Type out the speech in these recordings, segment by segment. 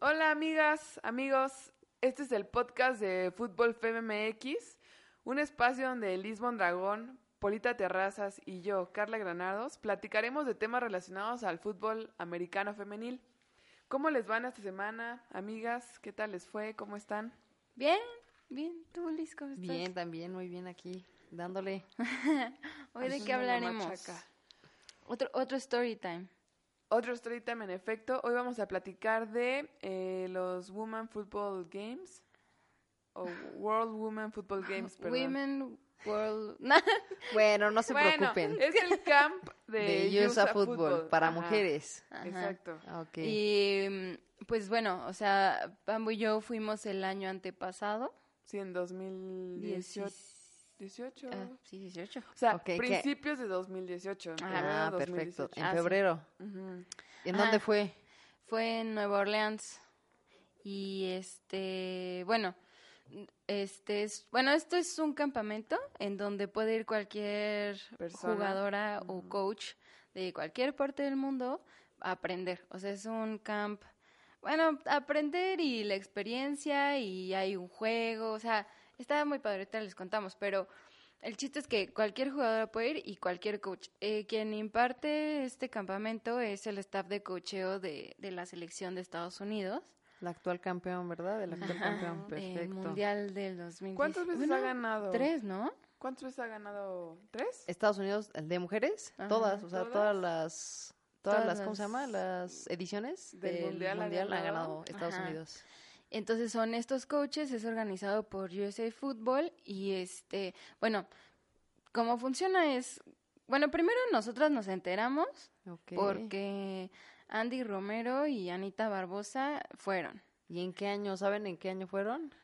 Hola amigas, amigos, este es el podcast de Fútbol FMX, un espacio donde Lisbon Dragón, Polita Terrazas y yo, Carla Granados, platicaremos de temas relacionados al fútbol americano femenil. ¿Cómo les van esta semana, amigas? ¿Qué tal les fue? ¿Cómo están? Bien, bien. ¿Tú, Liz, cómo estás? Bien, también, muy bien aquí, dándole. Hoy de qué la hablaremos. machaca. Otro, otro story time. Otro story time en efecto. Hoy vamos a platicar de eh, los Women Football Games. O World Women Football Games, perdón. Women World... Bueno, no se bueno, preocupen. es el camp de, De USA Football, Football. para Ajá, mujeres. Ajá. Exacto. Ah, Ok. Y mm, pues bueno, o sea, Pambo y yo fuimos el año antepasado. Sí, en 2018. Diecis- 18. ah, sí, 18. O sea, Ok, ¿qué? principios de 2018. Ajá. febrero ah, de perfecto. 2018. En Ah, sí. febrero. Ujú. ¿En Ah. dónde fue? Fue en Nueva Orleans. Y este, bueno, este es, bueno, esto es un campamento en donde puede ir cualquier Persona. jugadora o coach de cualquier parte del mundo a aprender. O sea, es un camp, bueno, aprender y la experiencia y hay un juego, o sea, está muy padre, ahorita les contamos, pero el chiste es que cualquier jugadora puede ir y cualquier coach. Eh, quien imparte este campamento es el staff de cocheo de, de la selección de Estados Unidos. La actual campeón, ¿verdad? El actual Ajá, campeón. del Perfecto. Mundial del 2010. ¿Cuántas veces ha ganado? Tres, ¿no? ¿Cuántas veces ha ganado? ¿Tres? Estados Unidos, el de mujeres, Ajá. todas, o sea, ¿Todas? todas las todas, Todas las, ¿cómo se llama? Las ediciones Del Mundial ha ha ganado. ganado Estados Ajá. Unidos. Entonces son estos coaches, es organizado por USA Football y este, bueno, cómo funciona es, bueno, primero nosotras nos enteramos Ok. porque Andy Romero y Anita Barbosa fueron. ¿Y en qué año, saben en qué año fueron?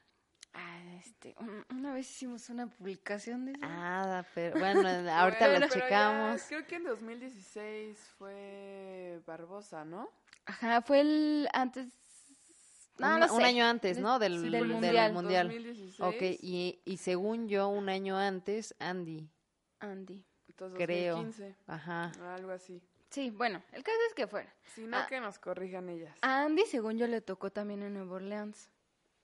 Ah, este, un- una vez hicimos una publicación de eso. Ah, pero bueno, ahorita Bueno, lo pero ya- checamos. creo que en 2016 fue Barbosa, ¿no? Ajá, fue el antes, no, un, no un año antes, ¿no? Del, sí, del del mundial. mundial. 2016. Ok, y, y según yo, un año antes, Andy, Andy. Entonces, creo. 2015. Ajá. Algo así. Sí, bueno, el caso es que fuera. Si no, Ah. que nos corrijan ellas. A Andy, según yo, le tocó también en Nueva Orleans.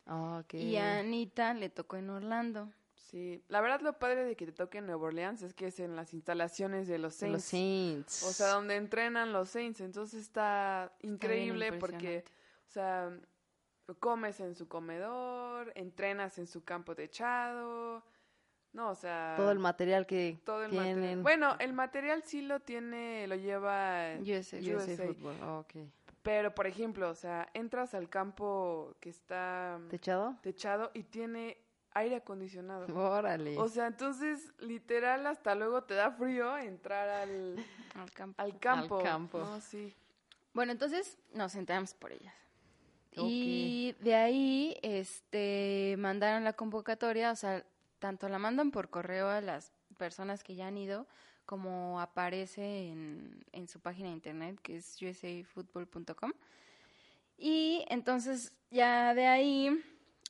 Ok. Y a Anita le tocó en Orlando. Sí, la verdad lo padre de que te toque en Nueva Orleans es que es en las instalaciones de los De los Saints. Saints. O sea, donde entrenan los Saints. Entonces está increíble porque, o sea, comes en su comedor, entrenas en su campo techado. No, o sea, todo el material que todo el tienen. material. Bueno, el material sí lo tiene, lo lleva USA. USA. USA Football. Ok. Pero, por ejemplo, o sea, entras al campo que está ¿Techado? techado y tiene aire acondicionado. Órale. O sea, entonces, literal, hasta luego te da frío entrar al, Al campo. al campo. campo. No, sí. Bueno, entonces nos enteramos por ellas. Y de ahí, este, mandaron la convocatoria, o sea, tanto la mandan por correo a las personas que ya han ido, como aparece en, en su página de internet, que es usafootball.com. Y entonces, ya de ahí,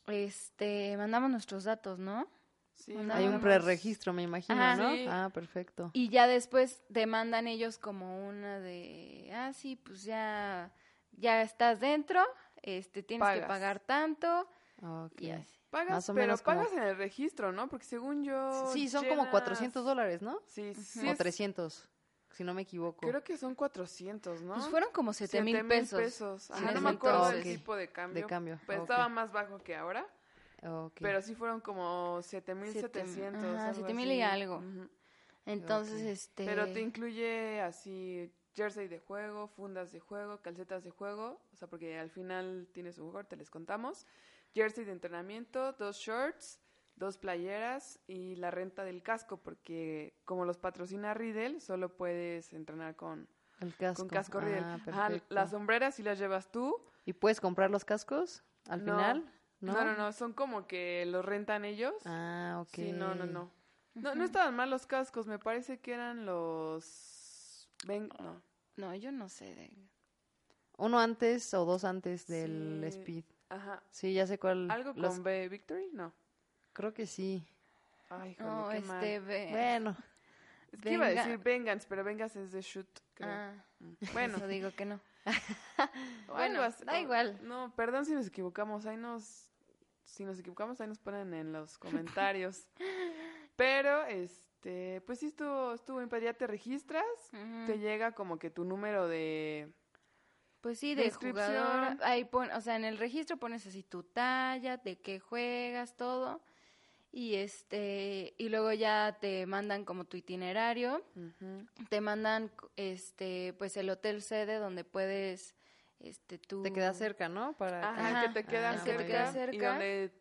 este, mandamos nuestros datos, ¿no? sí Hay un preregistro, me imagino, Ajá. ¿no? Sí. Ah, perfecto. Y ya después demandan ellos como una de, ah, sí, pues ya, ya estás dentro, este, tienes que Pagas. pagar tanto Ok. y así. Pagas, Más o pero menos como- pagas en el registro, ¿no? Porque según yo... Sí, son como llenas- 400 dólares, ¿no? Sí, sí. o es- 300, si no me equivoco. Creo que son 400, ¿no? Pues fueron como siete mil Siete pesos. Ajá, no me acuerdo del entonces. tipo de cambio. De cambio, Pues ok. estaba más bajo que ahora. Ok. Pero sí fueron como 7700. Siete- ajá, algo 7000 y algo. Ujú. Entonces, Ok. este... Pero te incluye así jersey de juego, fundas de juego, calcetas de juego, o sea, porque al final tienes un juego, te les contamos. Jersey de entrenamiento, dos shorts, dos playeras y la renta del casco, porque como los patrocina Riddle, solo puedes entrenar con, el casco. con casco Riddle. Ah, Ajá, las sombreras sí las llevas tú. ¿Y puedes comprar los cascos al No. final? ¿No? No, no, no, son como que los rentan ellos. Ah, ok. Sí, no, no, no. No, no estaban mal los cascos, me parece que eran los... Ven, no. No, yo no sé de... Uno antes o dos antes del Sí. Speed. Ajá. Sí, ya sé cuál. ¿Algo con los- B Victory? No. Creo que sí. Ay, híjole, No, qué este... mal. ve- Bueno, Es que iba a decir Vengans, pero Vengans es de shoot, creo. Ah, Mm. Bueno, eso digo que no. bueno, así, da igual. No, perdón si nos equivocamos, ahí nos... Si nos equivocamos, ahí nos ponen en los comentarios. Pero, este, pues sí estuvo, estuvo bien padre. Ya te registras, te llega como que tu número de... Pues sí, de Descripción. jugador. Ahí pon, o sea, en el registro pones así tu talla, de qué juegas, todo. Y este, y luego ya te mandan como tu itinerario, te mandan este, pues el hotel sede donde puedes, este, tú. Te queda cerca, ¿no? Para Ajá, que te quedan Ah, cerca, que te queda y cerca. donde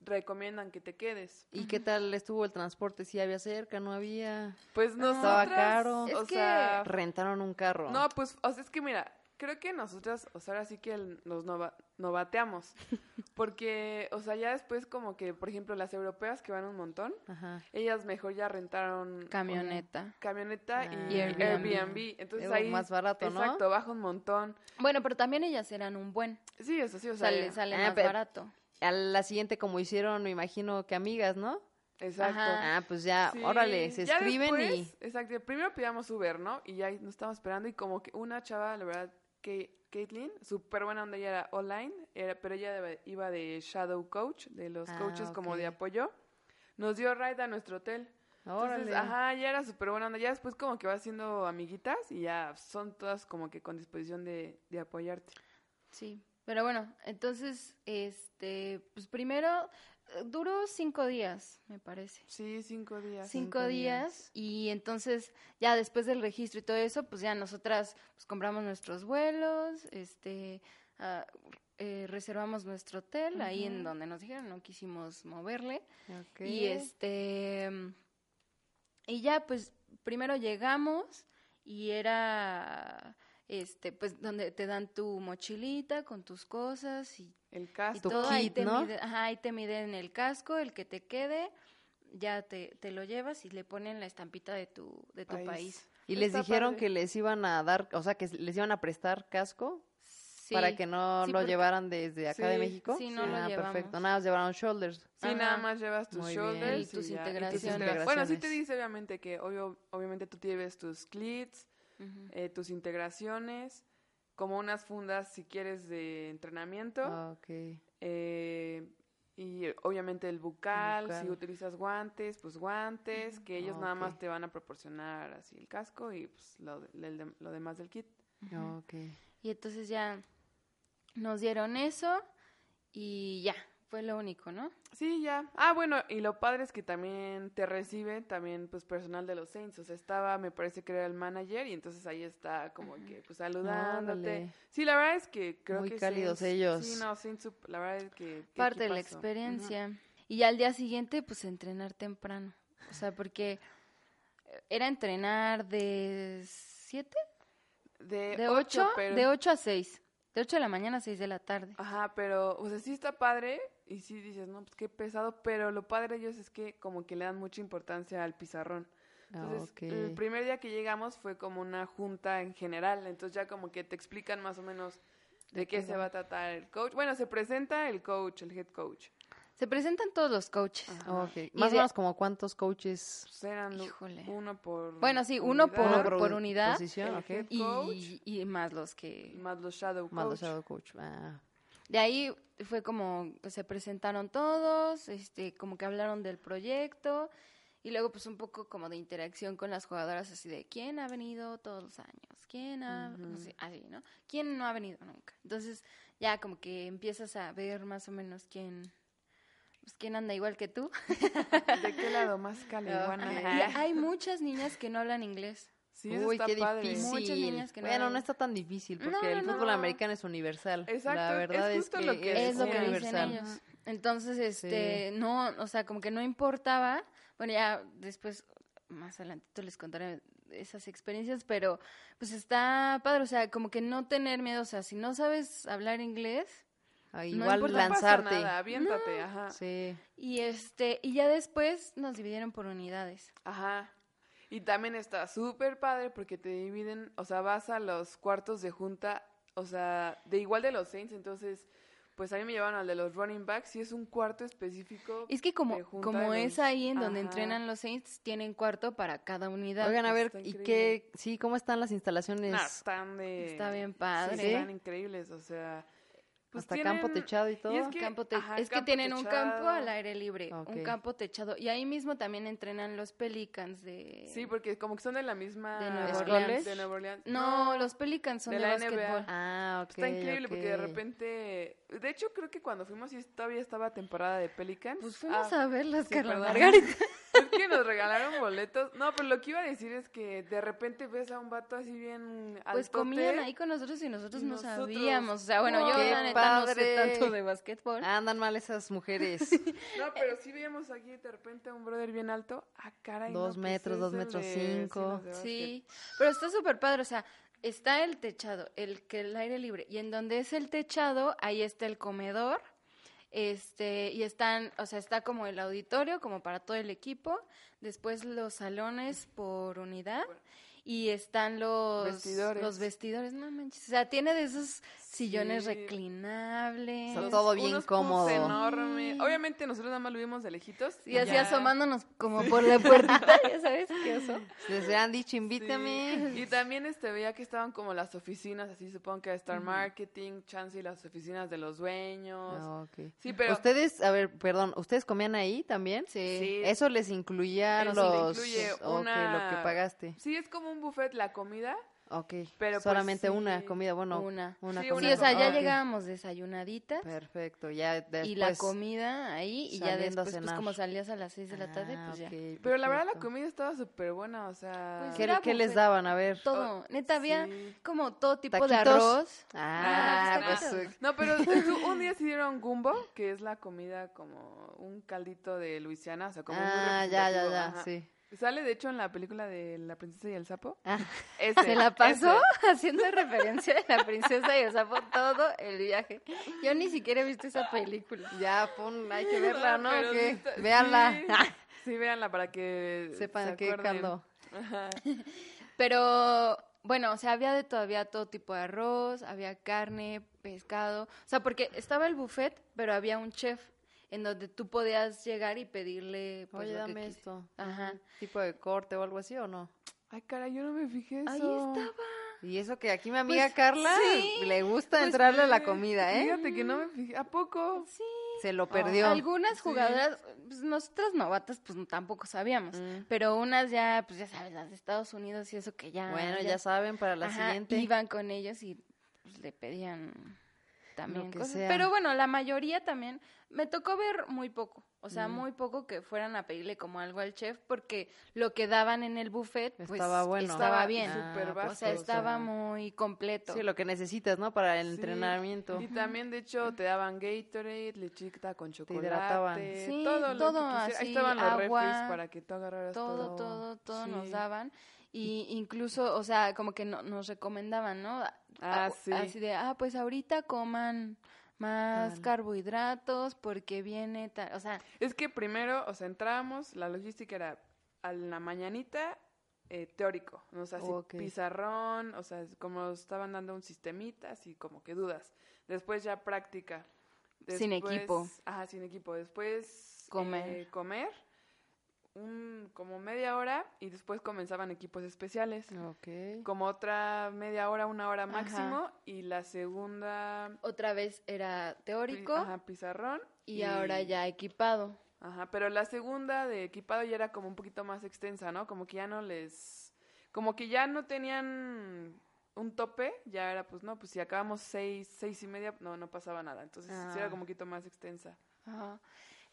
recomiendan que te quedes. ¿Y qué tal estuvo el transporte? ¿Sí había cerca? ¿No había? Pues No. Estaba caro. o que- sea, Rentaron un carro. no, pues, o sea, es que mira, creo que nosotras, o sea, ahora sí que el- nos nova- novateamos, porque, o sea, ya después como que, por ejemplo, las europeas que van un montón, Ajá. ellas mejor ya rentaron Camioneta. una camioneta y, Ah. Y Airbnb. Airbnb. Entonces ahí, más barato, ¿no? exacto, baja un montón. Bueno, pero también ellas eran un buen. Sí, eso sí, o sea, Sale, sale Ah, más pero- barato. A la siguiente, como hicieron, me imagino que amigas, ¿no? exacto. Ajá. Ah, pues ya, Sí, órale, se ya escriben después, Exacto, primero pidamos Uber, ¿no? Y ya nos estábamos esperando y como que una chava, la verdad, que Caitlin, súper buena onda, ella era online, era, pero ella de- iba de Shadow Coach, de los Ah, coaches como de apoyo, nos dio ride a nuestro hotel. y... Órale. Entonces, ajá, ya era súper buena onda. Ya después como que va haciendo amiguitas y ya son todas como que con disposición de, de apoyarte. Sí, pero bueno, entonces, este, pues primero eh, duró cinco días, me parece. Sí, cinco días. Cinco, días, y entonces ya después del registro y todo eso, pues ya nosotras pues compramos nuestros vuelos, este, ah, eh, reservamos nuestro hotel ahí en donde nos dijeron, no quisimos moverle y este y ya pues primero llegamos y era este pues donde te dan tu mochilita con tus cosas y, El y casco. Tu todo ahí te ¿no? mide- ajá, ahí te miden el casco el que te quede ya te, te lo llevas y le ponen la estampita de tu de tu país, Y les dijeron padre. que les iban a dar, o sea, que les iban a prestar casco Sí, para que no sí, lo porque- llevaran desde acá de México. sí, no lo ah, llevamos. perfecto. Nada, más llevaron shoulders. Sí, Ajá. nada más llevas tus Muy shoulders Y tus ya, integraciones. integra- Bueno, sí te dice obviamente que obvio, obviamente tú lleves tus clits, Eh, tus integraciones, como unas fundas si quieres de entrenamiento, Ah, ok. eh, y obviamente el bucal, bucal. si utilizas guantes, pues guantes, que ellos Ah, nada más te van a proporcionar así el casco y pues lo, de- el de- lo demás del kit. Ah, ok. Y entonces ya nos dieron eso y ya, fue lo único, ¿no? Sí, ya. Ah, bueno, y lo padre es que también te recibe también pues personal de los Saints, o sea, estaba, me parece que era el manager y entonces ahí está como que pues saludándote. Sí, la verdad es que creo Muy que cálidos Saints- ellos. Sí, no, Saints, la verdad es que Parte de la experiencia. Y ya al día siguiente, pues entrenar temprano. O sea, porque eh, era entrenar de 7, Ujú. De, de ocho, 8, pero... de 8 a 6. De 8 de la mañana a 6 de la tarde. Ajá, pero, o sea, sí está padre y sí dices, no, pues qué pesado, pero lo padre de ellos es que como que le dan mucha importancia al pizarrón. Ah, Entonces, el primer día que llegamos fue como una junta en general, entonces ya como que te explican más o menos de qué se va a tratar el coach. Bueno, se presenta el coach, el head coach. Se presentan todos los coaches. Ajá. Más o menos como cuántos coaches Pues eran Híjole. uno por Bueno, sí, uno unidad, por- por unidad, posición, Y, y más los que... más los shadow Más coach. los shadow coach. Ah, De ahí fue como que se presentaron todos, este, como que hablaron del proyecto y luego pues un poco como de interacción con las jugadoras así de quién ha venido todos los años, quién ha, no sé, así, ¿no? ¿Quién no ha venido nunca? Entonces ya como que empiezas a ver más o menos quién, pues quién anda igual que tú. ¿De qué lado más caliguana? Y hay muchas niñas que no hablan inglés. Sí, eso Uy, está qué padre. difícil. Muchas niñas que no bueno, hablan- no está tan difícil porque No, no, el no. fútbol americano es universal. Exacto, La verdad es es, justo que lo que es, es lo que universal. dicen ellos. Entonces, este, no, o sea, como que no importaba. Bueno, ya después, más adelantito les contaré esas experiencias, pero pues está padre, o sea, como que no tener miedo, o sea, si no sabes hablar inglés, Ah, No igual importa, No pasa lanzarte. nada, aviéntate, ajá. Sí. y este, y ya después nos dividieron por unidades. Ajá. Y también está súper padre porque te dividen, o sea, vas a los cuartos de junta, o sea, de igual de los Saints, entonces, pues a mí me llevaron al de los running backs y es un cuarto específico. Es que como, de junta como de es los- ahí en donde Ajá. entrenan los Saints, tienen cuarto para cada unidad. Oigan, a ver, está ¿y increíble. qué? Sí, ¿cómo están las instalaciones? No, están de... Está bien sí, padre. están increíbles, o sea... pues Hasta campo techado y todo. es que- Campo te- ajá, es que campo tienen un campo al aire libre, un campo techado. Y ahí mismo también entrenan los Pelicans de... Sí, porque como que son de la misma... De Nueva Orleans. De Nueva Orleans. No, los Pelicans son de de, la básquetbol. NBA. Ah, ok. Está increíble porque de repente... De hecho, creo que cuando fuimos sí todavía estaba temporada de Pelicans. Pues fuimos Ah, a verlas, sí, Carla. Margarita. Que nos regalaron boletos. No, pero lo que iba a decir es que de repente ves a un vato así bien Pues altote. comían ahí con nosotros y nosotros Y no nosotros, sabíamos. O sea, bueno, yo ¡Qué la neta no sé tanto de básquetbol. Andan mal esas mujeres. No, pero sí veíamos aquí de repente a un brother bien alto. Ah, caray. Dos no, pues metros, dos metros de- cinco. Sí, pero está súper padre, o sea, está el techado, el que el aire libre, y en donde es el techado, ahí está el comedor, este, y están, o sea, está como el auditorio, como para todo el equipo, después los salones por unidad, y están los Vestidores. los vestidores, no manches, o sea, tiene de esos sillones Sí. reclinables. O sea, todo bien Unos cómodo. puffs enormes. Obviamente nosotros nada más lo vimos de lejitos. Y así ya- asomándonos como por la puertita, ya sabes, qué oso. Les hubieran dicho, Sí. invítame. Y también este veía que estaban como las oficinas, así supongo que Star Marketing, Chance y las oficinas de los dueños. Ah, ok. Sí, pero Ustedes, a ver, perdón, ¿ustedes comían ahí también? Sí. Sí. Eso les incluía Eso le los... incluye una- lo que pagaste. Sí, es como un buffet la comida. Ok, Pero, pues, solamente sí. una comida, bueno, Una. una Sí, comida. Sí, o sea, ya Ok, llegábamos desayunaditas. Perfecto, ya después... y la comida ahí y ya después pues como salías a las 6 de la tarde Ah, pues ya Pero la verdad la comida estaba súper buena, o sea... Pues ¿Qué, era qué les daban? A ver. todo neta había sí. como todo tipo de ¿Taquitos? arroz Ah, Ah, pues... No, pero un día sí dieron gumbo, que es la comida como un caldito de Luisiana, o sea, como muy Ah, ya, ya, representativo, ya, ajá. sí. Sale, de hecho, en la película de La princesa y el sapo. Ah, Ese, se la pasó ese. haciendo referencia de la princesa y el sapo todo el viaje yo ni siquiera he visto esa película ya, pon, hay que verla, ¿no? Pero ¿Qué? está- Véanla. Sí, sí, véanla para que Sepan se qué caldo. Ajá. pero bueno o sea había de todavía todo tipo de arroz había carne pescado o sea porque estaba el buffet pero había un chef en donde tú podías llegar y pedirle pues, Oye, lo que dame quis- esto. Ajá. ¿Tipo de corte o algo así o no? Ay, caray, yo no me fijé eso. ahí estaba Y eso que aquí mi amiga Pues, Carla sí. le gusta Pues, entrarle a la sí, comida, ¿eh? Fíjate que no me fijé. ¿A poco? sí Se lo perdió. Algunas Sí. jugadoras, pues nosotras novatas, pues tampoco sabíamos. Mm. Pero unas ya, pues ya sabes, las de Estados Unidos y eso que ya. Bueno, ya saben, para la Ajá, siguiente. Iban con ellos y pues, le pedían también cosas. Pero bueno, la mayoría también. Me tocó ver muy poco. O sea, Mm. muy poco que fueran a pedirle como algo al chef, porque lo que daban en el buffet, pues Estaba bueno. estaba bien. Ah, o sea, estaba muy completo. Sí, lo que necesitas, ¿no? Para el Sí. entrenamiento. Y también, de hecho, te daban Gatorade, lechita con chocolate. hidrataban. Sí, todo. lo que todo así, Ahí estaban los agua, para que tú agarraras todo. todo, todo, todo nos daban. Y incluso, o sea, como que no, nos recomendaban, ¿no? A- Ah, sí. Así de, ah, pues ahorita coman más carbohidratos porque viene, tal, o sea, Es que primero, o sea, entrábamos, la logística era a la mañanita eh, teórico, ¿no? o sea, así, pizarrón, o sea, como estaban dando un sistemita, así como que dudas. Después ya práctica. Sin equipo. Ajá, sin equipo. Después Comer. eh, comer, un, como media hora y después comenzaban equipos especiales. Ok. Como otra media hora, una hora Ajá. máximo y la segunda otra vez era teórico ajá, pizarrón y ahora ya equipado. Ajá, pero la segunda de equipado ya era como un poquito más extensa, ¿no? Como que ya no les... Como que ya no tenían un tope, ya era pues no, pues si acabamos seis, seis y media, no, no pasaba nada. Entonces sí era Ah. como un poquito más extensa. Ajá.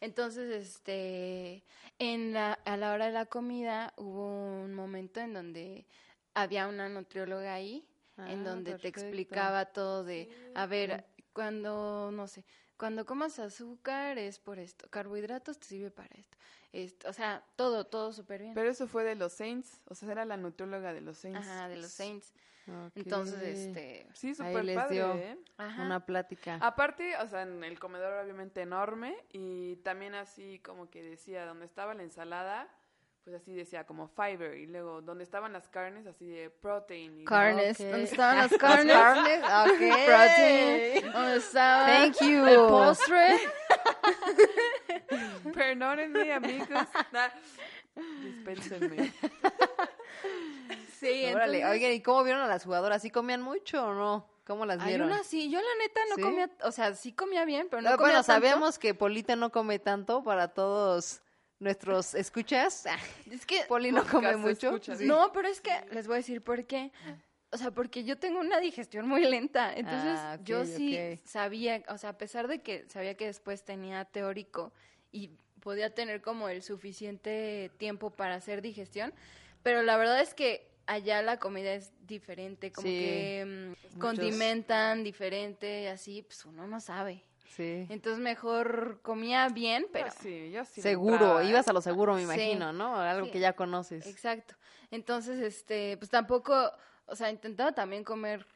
Entonces, este, en la, a la hora de la comida hubo un momento en donde había una nutrióloga ahí, en Ah, donde te explicaba todo de, a ver, cuando, no sé, cuando comas azúcar es por esto, carbohidratos te sirve para esto, esto o sea, todo, todo súper bien. Pero eso fue de los Saints, o sea, era la nutrióloga de los Saints. Ajá, de los Saints. Entonces, este, Sí, súper padre, dio. ¿eh? ajá. Una plática. Aparte, o sea, en el comedor obviamente enorme y también así como que decía, donde estaba la ensalada, pues así decía como fiber y luego donde estaban las carnes así de protein. Y Carnes, Ok. ¿dónde estaban las carnes? Carnes, ok. Protein, ¿dónde estaba Thank you. el postre? Perdónenme, amigos. Nah, dispénsenme. Sí, Órale, entonces- oigan, ¿y cómo vieron a las jugadoras? ¿Sí comían mucho o no? ¿Cómo las Hay vieron? una sí, yo la neta no ¿Sí? comía, o sea, sí comía bien, pero no Ah, comía bueno, tanto. sabemos que Polita no come tanto para todos nuestros escuchas. Es que Poli no come mucho. Sí. No, pero es que les voy a decir por qué. O sea, porque yo tengo una digestión muy lenta. Entonces, Ah, yo sí sabía, o sea, a pesar de que sabía que después tenía teórico y podía tener como el suficiente tiempo para hacer digestión, pero la verdad es que allá la comida es diferente, como Sí. que mm, condimentan diferente así, pues uno no sabe. Sí. Entonces, mejor comía bien, pero... Sí, yo sí Seguro, entraba, ibas a lo seguro, me Sí. imagino, ¿no? Algo Sí. que ya conoces. Exacto. Entonces, este, pues tampoco, o sea, intentaba también comer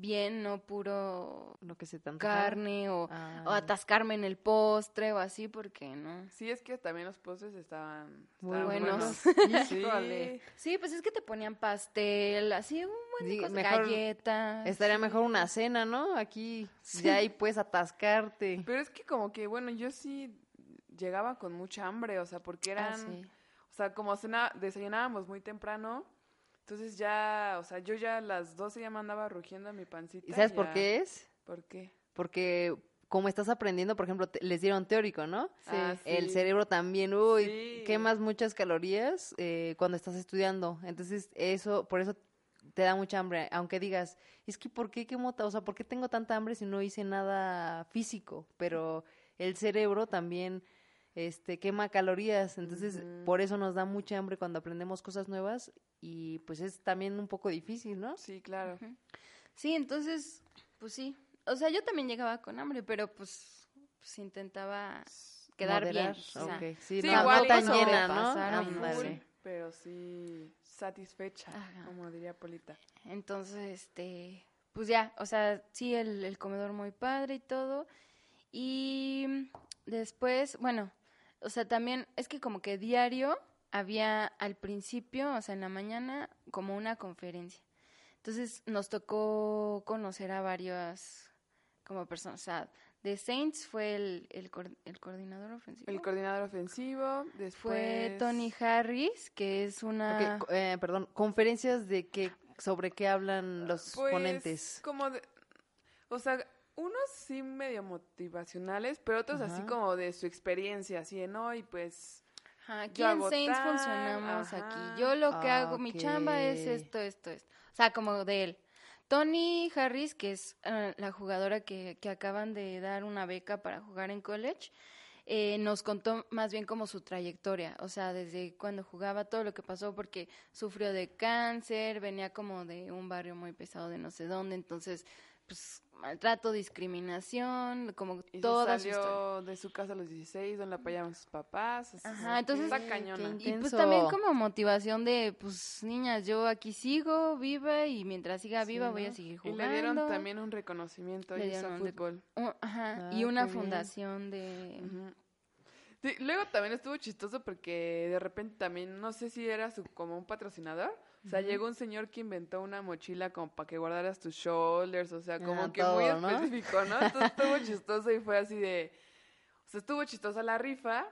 bien, no puro Lo que se te carne o, Ah. o atascarme en el postre o así, porque no. Sí, es que también los postres estaban Muy estaban buenos. Sí. Sí, pues es que te ponían pastel, así un buen de Sí, cosas, mejor galletas. Estaría mejor una cena, ¿no? Aquí ya ahí puedes atascarte. Pero es que como que, bueno, yo sí llegaba con mucha hambre, o sea, porque Ah, eran, sí. o sea, como cena, desayunábamos muy temprano, entonces ya, o sea, yo ya a las 12 ya me andaba rugiendo mi pancita. ¿Y sabes por ya- qué es? ¿Por qué? Porque como estás aprendiendo, por ejemplo, te- les dieron teórico, ¿no? Sí. Ah, El cerebro también, uy, Sí. quemas muchas calorías eh, cuando estás estudiando. Entonces, eso, por eso te da mucha hambre. Aunque digas, es que ¿por qué quemo O sea, ¿por qué tengo tanta hambre si no hice nada físico? Pero el cerebro también este, quema calorías. Entonces, Ujú. por eso nos da mucha hambre cuando aprendemos cosas nuevas. Y pues es también un poco difícil, ¿no? Sí, claro. Ujú. Sí, entonces, pues sí. O sea, yo también llegaba con hambre, pero pues, pues intentaba quedar Moderar, bien. o sea. Sí, Sí, no, igual no tan llena, ¿no? Full, pero sí satisfecha, Ajá. como diría Polita. Entonces, este, pues ya, o sea, sí, el, el comedor muy padre y todo. Y después, bueno, o sea, también es que como que diario había al principio, o sea, en la mañana, como una conferencia. Entonces nos tocó conocer a varias como personas. O sea, de Saints fue el, el, coor- el coordinador ofensivo. El coordinador ofensivo, después... fue Tony Harris, que es una... Eh, perdón, conferencias de qué, sobre qué hablan los Pues, ponentes. como de... O sea, unos sí medio motivacionales, pero otros así como de su experiencia, así de, no, y pues... Ajá, aquí yo en hago Saints funcionamos ajá. aquí. Yo lo que hago, mi chamba es esto, esto, esto. O sea, como de él. Tony Harris, que es eh, la jugadora que, que acaban de dar una beca para jugar en college, eh, nos contó más bien como su trayectoria, o sea, desde cuando jugaba, todo lo que pasó, porque sufrió de cáncer, venía como de un barrio muy pesado de no sé dónde, entonces, pues, maltrato, discriminación, como Y toda se su historia. salió de su casa a los 16, donde la apoyaban sus papás. así Ajá, entonces- Está cañona. Y pues también como motivación de, pues niñas, yo aquí sigo viva y mientras siga Sí, viva voy a seguir Y jugando. le dieron también un reconocimiento Le a un fútbol. Ajá, Ah, y una bien. fundación de... Sí, luego también estuvo chistoso porque de repente también, no sé si era su, como un patrocinador, o sea, llegó un señor que inventó una mochila como para que guardaras tus shoulders, o sea, como Ah, que muy específico, ¿no? Entonces estuvo chistoso y fue así de, o sea, estuvo chistosa la rifa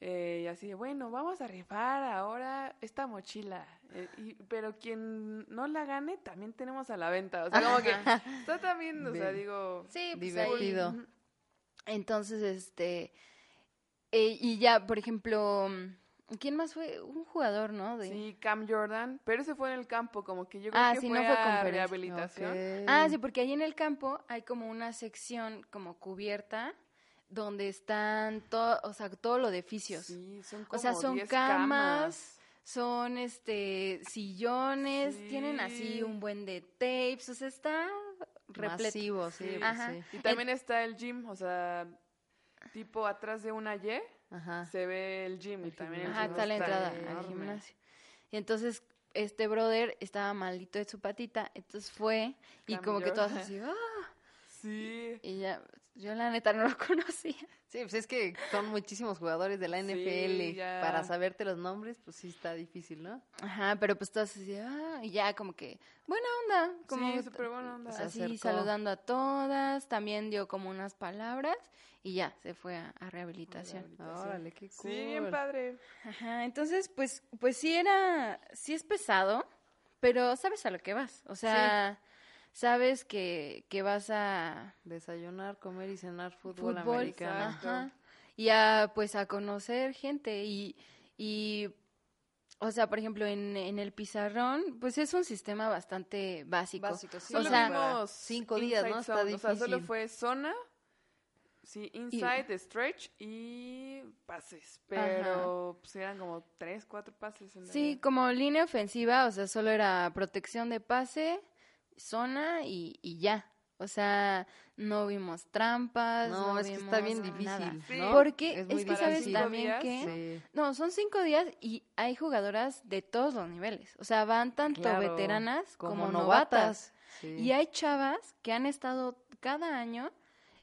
eh, y así de, bueno, vamos a rifar ahora esta mochila, eh, y- pero quien no la gane también tenemos a la venta, o sea, como que está también, o sea, digo... Sí, pues, Divertido. ahí. Entonces, este... eh, y ya, por ejemplo, ¿quién más fue? Un jugador, ¿no? De... Sí, Cam Jordan, pero ese fue en el campo, como que yo creo Ah, que sí, fue no fue a conferencia. rehabilitación. Ok. Ah, sí, porque ahí en el campo hay como una sección como cubierta donde están todo, o sea, todo lo de oficios. Sí, son O sea, como son 10 camas, son este sillones, tienen así Sí. un buen de tapes, o sea, está repleto. Masivo, sí. Sí. pues Ajá. sí. Y también está el gym, o sea, tipo atrás de una Y Ajá. se ve el gym y también. Ajá, está la entrada al gimnasio. Y entonces este brother estaba maldito de su patita, entonces fue y como que todas así, ¡ah! Sí. Y ya, yo la neta no lo conocía. Sí, pues es que son muchísimos jugadores de la NFL. Para saberte los nombres, pues sí está difícil, ¿no? Ajá, pero pues todas así, ah, y ya como que, buena onda, como sí, súper buena onda. Se así saludando a todas, también dio como unas palabras y ya, se fue a, a rehabilitación. Órale, qué cool. Sí, bien padre. Ajá, entonces pues, pues sí era, sí es pesado, pero sabes a lo que vas, o sea, sabes que, que vas a Desayunar, comer y cenar fútbol, fútbol, americano. ajá, y a pues a conocer gente y, y o sea, por ejemplo, en, en el pizarrón, pues es un sistema bastante básico. Básico, sí. O Solo sea, cinco días, ¿no? Está zone, O sea, solo difícil. fue zona, sí, inside, stretch y pases. Pero pues eran como tres, cuatro pases. En Sí, como línea ofensiva, o sea, solo era protección de pase, zona y, y ya. O sea, no vimos trampas. No, No, es que está bien difícil, nada. Sí. ¿no? Porque es, muy que sabes también días, que... Sí. No, son cinco días y hay jugadoras de todos los niveles. O sea, van tanto Claro, veteranas como, como novatas. novatas. Sí. Y hay chavas que han estado cada año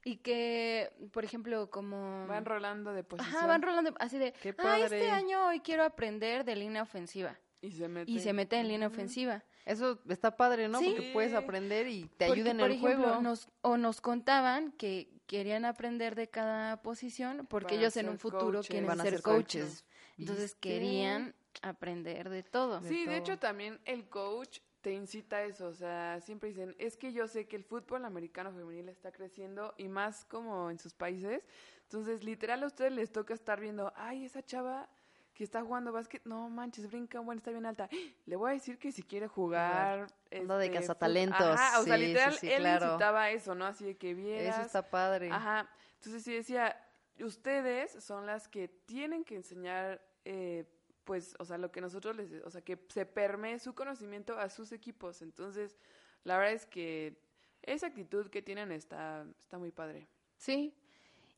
y que, por ejemplo, como... Van rolando de posición. Ajá, van rolando así de, Qué ah, este año hoy quiero aprender de línea ofensiva. Y se mete. Y se mete en línea ofensiva. Eso está padre, ¿no? Sí. Porque puedes aprender y te Porque, ayuda en por el ejemplo, juego. Nos, o nos contaban que querían aprender de cada posición porque Para ellos en un futuro coaches. quieren Van a ser ser coaches. coaches. Entonces ¿Viste? querían aprender de todo. Sí, de todo. hecho también el coach te incita a eso, o sea, siempre dicen, es que yo sé que el fútbol americano femenil está creciendo y más como en sus países, entonces literal a ustedes les toca estar viendo, ay, esa chava que está jugando básquet, no manches, brinca, bueno, está bien alta, le voy a decir que si quiere jugar... De este, fut- cazatalentos, Ajá, o sea, sí, literal, sí, él claro. incitaba eso, ¿no? Así de que vieras... Eso está padre. Ajá. Entonces sí decía, ustedes son las que tienen que enseñar, eh, pues, o sea, lo que nosotros les, o sea, que se permee su conocimiento a sus equipos. Entonces, la verdad es que esa actitud que tienen está, está muy padre. Sí.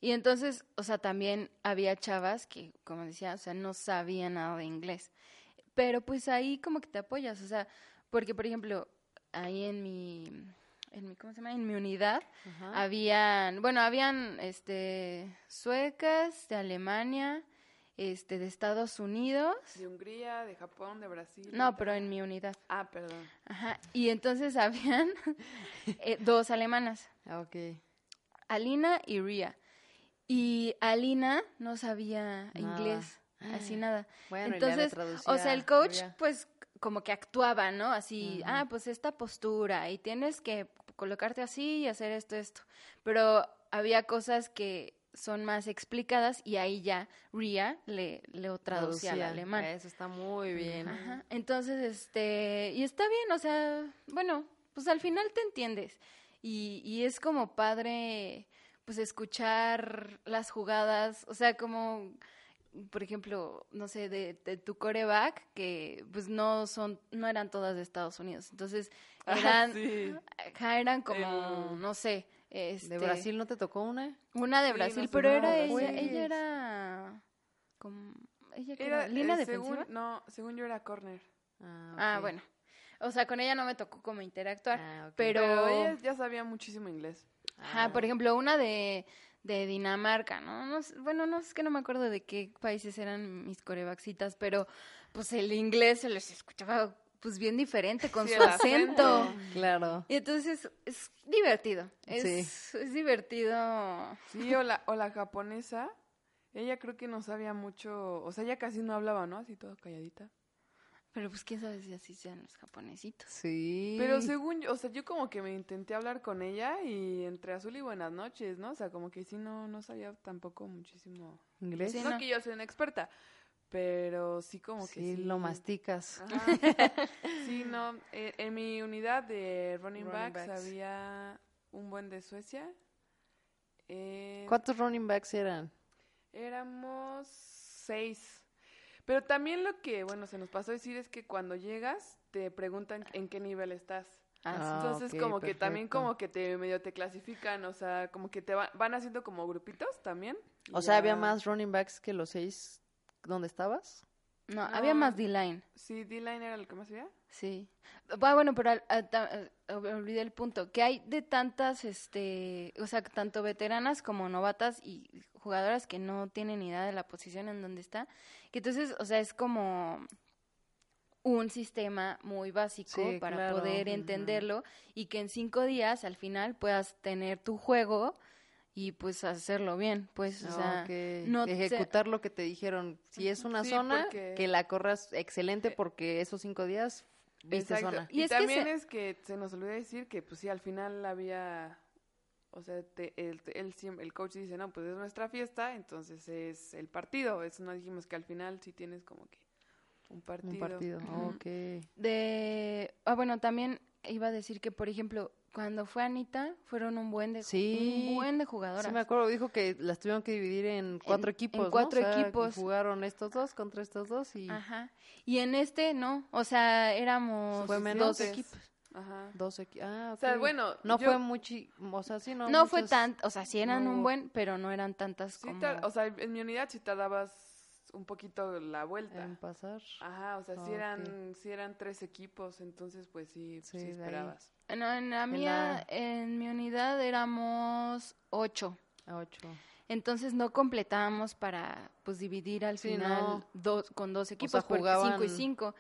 Y entonces, o sea, también había chavas que, como decía, o sea, no sabían nada de inglés. Pero pues ahí como que te apoyas, o sea, porque por ejemplo, ahí en mi, en mi, ¿cómo se llama? En mi unidad, Ajá. habían, bueno, habían, este, suecas de Alemania, este, de Estados Unidos. De Hungría, de Japón, de Brasil. No, pero en mi unidad. Ah, perdón. Ajá. Y entonces habían eh, dos alemanas. Ah, ok. Alina y Ria. Y Alina no sabía Nada. inglés, así nada. Bueno, Entonces, o sea, el coach ya. pues como que actuaba, ¿no? Así, ah, pues esta postura y tienes que colocarte así y hacer esto, esto. Pero había cosas que son más explicadas y ahí ya Ria le, le traducía al alemán. Eso está muy bien. Ajá. Entonces, este, y está bien, o sea, bueno, pues al final te entiendes. Y, y es como padre, pues escuchar las jugadas, o sea, como, por ejemplo, no sé, de, de tu coreback, que pues no son, no eran todas de Estados Unidos. Entonces, Ah, eran, sí. ajá, eran como, El- no sé, este, ¿De Brasil no te tocó una? Una de Sí, Brasil, pero era ella, ella era como, ella que Era, era, línea eh, defensiva. según, no, según yo era corner. Ah, ok. bueno. O sea, con ella no me tocó como interactuar. Ah, pero, Pero ella ya sabía muchísimo inglés. Ajá, por ejemplo, una de, de Dinamarca, ¿no? no sé- bueno, no es que no me acuerdo de qué países eran mis corebaxitas, pero pues el inglés se les escuchaba pues bien diferente con Sí, su acento. Claro. Y entonces es divertido. Es, Sí. es divertido. Sí, o la, o la japonesa, ella creo que no sabía mucho, o sea, ella casi no hablaba, ¿no? Así toda calladita. Pero pues quién sabe si así sean los japonesitos. Sí. Pero según yo, o sea, yo como que me intenté hablar con ella y entre azul y buenas noches, ¿no? O sea, como que sí no, no sabía tampoco muchísimo. ¿Inglés? Sí, no, no. que yo soy una experta, pero sí como que Sí, sí. lo masticas. Ajá. Sí, no, eh, en mi unidad de running, Running backs, backs. había un buen de Suecia. Eh, ¿Cuántos running backs eran? Éramos seis. Pero también lo que, bueno, se nos pasó a decir es que cuando llegas te preguntan en qué nivel estás. Ah, Entonces como que también como que te medio te clasifican, o sea, como que te va- van haciendo como grupitos también. O sea, había más running backs que los seis donde estabas. No, había más D-line. Sí, D-line era el que más había. Sí. Ah, bueno, pero ah, ta- ah, olvidé el punto. Que hay de tantas, este, o sea, tanto veteranas como novatas y jugadoras que no tienen idea de la posición en donde está. Que entonces, o sea, es como un sistema muy básico Sí, para claro. poder entenderlo y que en cinco días al final puedas tener tu juego y pues hacerlo bien. Pues, o sea, Ok. no te- ejecutar lo que te dijeron. Si es una Sí, zona, porque- que la corras excelente porque esos cinco días viste Exacto. zona. Y, Y es que también se- es que se nos olvidó decir que, pues sí, al final había. O sea, te- el, el, el coach dice, no, pues es nuestra fiesta, entonces es el partido. Eso no dijimos que al final sí tienes como que un partido. Un partido. Ok. De, ah, bueno, también iba a decir que, por ejemplo, cuando fue Anita, fueron un buen de, Sí. un buen de jugadoras. Sí, me acuerdo, dijo que las tuvieron que dividir en cuatro En- equipos. en ¿no? cuatro O sea, equipos. Jugaron estos dos contra estos dos y Ajá. Y en este, no, o sea, éramos Fue dos equipos. Ajá. dos equipos. Ah, O sea, bueno. No yo- fue mucho, o sea, sí, no. No, fue muchas- tan, o sea, sí eran no un buen, pero no eran tantas sí como... o sea, en mi unidad sí tardabas un poquito la vuelta. En pasar. Ajá, o sea, sí Ah, ok. eran, sí eran tres equipos, entonces pues sí, Sí, sí, de ahí. esperabas. No, en la mía, la- en mi unidad éramos ocho. Ocho. Entonces no completábamos para pues dividir al Sí, final no. dos con dos equipos, sea, jugaban- cinco y cinco.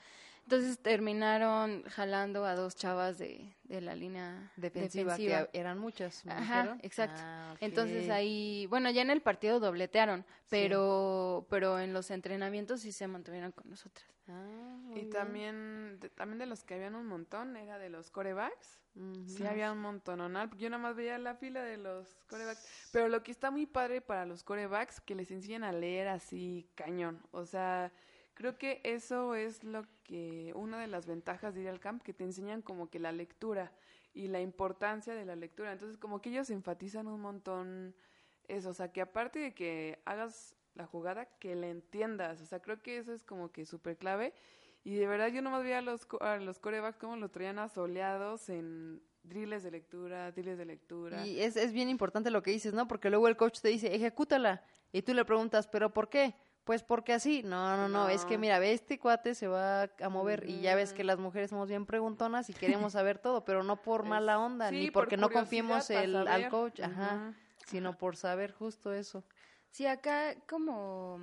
Entonces terminaron jalando a dos chavas de, de la línea Defensiva, defensiva. que eran muchas. ¿me Ajá, dijeron? exacto. Ah. Entonces ahí, bueno, ya en el partido dobletearon, pero pero en los entrenamientos sí se mantuvieron con nosotras. Ah, Y bien. también, de, también de los que habían un montón, era de los corebacks. Ujú. Sí, había un montononal. Yo nada más veía la fila de los corebacks. Pero lo que está muy padre para los corebacks, que les enseñan a leer así cañón. O sea, creo que eso es lo que, una de las ventajas de ir al camp, que te enseñan como que la lectura y la importancia de la lectura. Entonces, como que ellos enfatizan un montón eso. O sea, que aparte de que hagas la jugada, que la entiendas. O sea, creo que eso es como que súper clave. Y de verdad yo nomás veía a los, a los corebacks como lo traían asoleados en drills de lectura, drills de lectura. Y es, es bien importante lo que dices, ¿no? Porque luego el coach te dice, ejecútala. Y tú le preguntas, ¿pero por qué? Pues porque así. No, no, no. Es que mira, ve, este cuate se va a mover. Y ya ves que las mujeres somos bien preguntonas y queremos saber todo, pero no por mala onda, sí, ni por porque no confiemos el, al coach, ajá, sino por saber justo eso. Sí, acá como,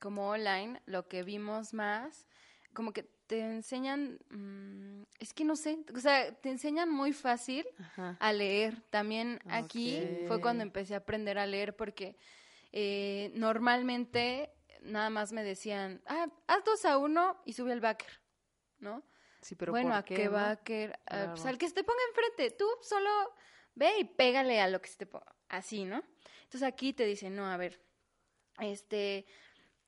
como online, lo que vimos más, como que te enseñan, mm, es que no sé, o sea, te enseñan muy fácil Ajá. a leer. También aquí fue cuando empecé a aprender a leer porque eh, normalmente nada más me decían, ah, haz dos a uno y sube el backer, ¿no? Sí, pero bueno, ¿por ¿a qué, qué no? backer? Ah, pues al que se te ponga enfrente, tú solo ve y pégale a lo que se te ponga, así, ¿no? Entonces aquí te dicen, no, a ver, este,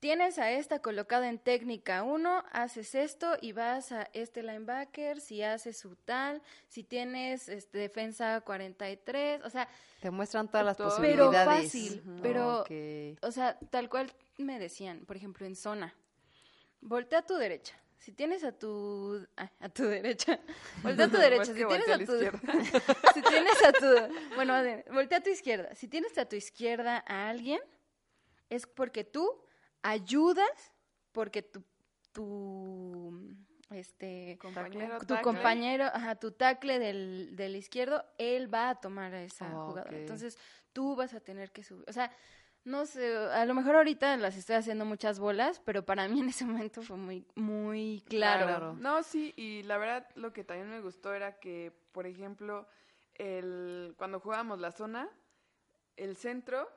tienes a esta colocada en técnica 1, haces esto y vas a este linebacker, si haces su tal, si tienes este, defensa 43, o sea, Te muestran todas las Pero posibilidades. fácil, Ujú. pero- o sea, tal cual me decían, por ejemplo, en zona, voltea a tu derecha. Si tienes a tu ah, a tu derecha, voltea a tu derecha. Si tienes a a tu si tienes a tu bueno, a ver, voltea a tu izquierda. Si tienes a tu izquierda a alguien es porque tú ayudas porque tu tu este Compañero tu compañero, ajá, tu tackle del, del izquierdo, él va a tomar a esa Oh, jugada. Entonces, tú vas a tener que subir. O sea, no sé, a lo mejor ahorita las estoy haciendo muchas bolas, pero para mí en ese momento fue muy, muy claro. Claro. No, sí, y la verdad lo que también me gustó era que, por ejemplo, el, cuando jugábamos la zona, el centro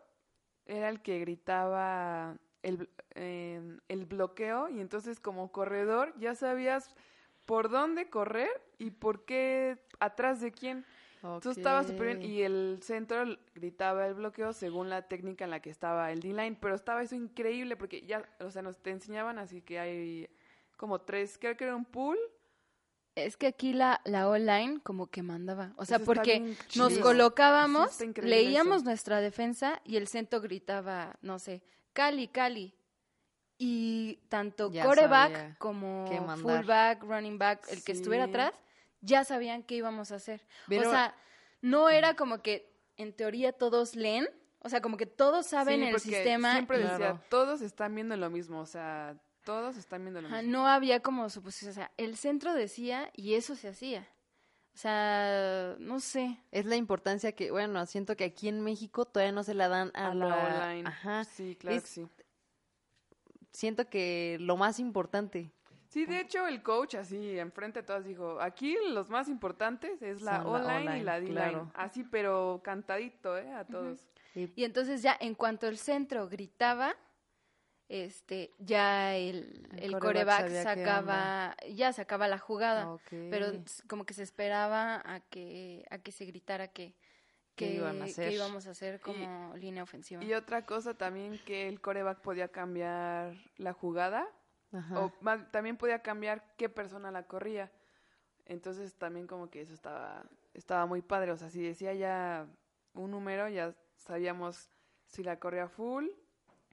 era el que gritaba el, el bloqueo y entonces como corredor ya sabías por dónde correr y por qué atrás de quién. Entonces estaba súper bien y el centro gritaba el bloqueo según la técnica en la que estaba el D-line, pero estaba eso increíble porque ya, o sea, nos te enseñaban así que hay como tres, creo que era un pool. Es que aquí la, la online como que mandaba. O sea, Eso porque nos colocábamos, leíamos eso. nuestra defensa y el centro gritaba, no sé, Cali, Cali. Y tanto Ya coreback como fullback, running back, el que estuviera atrás, ya sabían qué íbamos a hacer. Pero- o sea, no era como que en teoría todos leen, o sea, como que todos saben Sí, el sistema. Siempre decía, Claro. todos están viendo lo mismo, o sea, todos están viendo lo Ajá, mismo. no había como suposición, o sea, el centro decía y eso se hacía. O sea, no sé. Es la importancia que, bueno, siento que aquí en México todavía no se la dan a, A la la online. Ajá. Sí, claro Es- que sí. Siento que lo más importante Sí, de hecho, el coach así enfrente de todas dijo, aquí los más importantes es la online, y la D-line. claro. Así, pero cantadito, ¿eh? A todos. Y entonces ya en cuanto el centro gritaba, este, ya el, El el coreback sacaba, ya sacaba la jugada. Pero como que se esperaba a que a que se gritara que ¿Qué que, iban a que hacer? íbamos a hacer como línea ofensiva. Y otra cosa también que el coreback podía cambiar la jugada Ajá. o más- también podía cambiar qué persona la corría. Entonces también como que eso estaba estaba muy padre, o sea, si decía ya un número ya sabíamos si la corría full,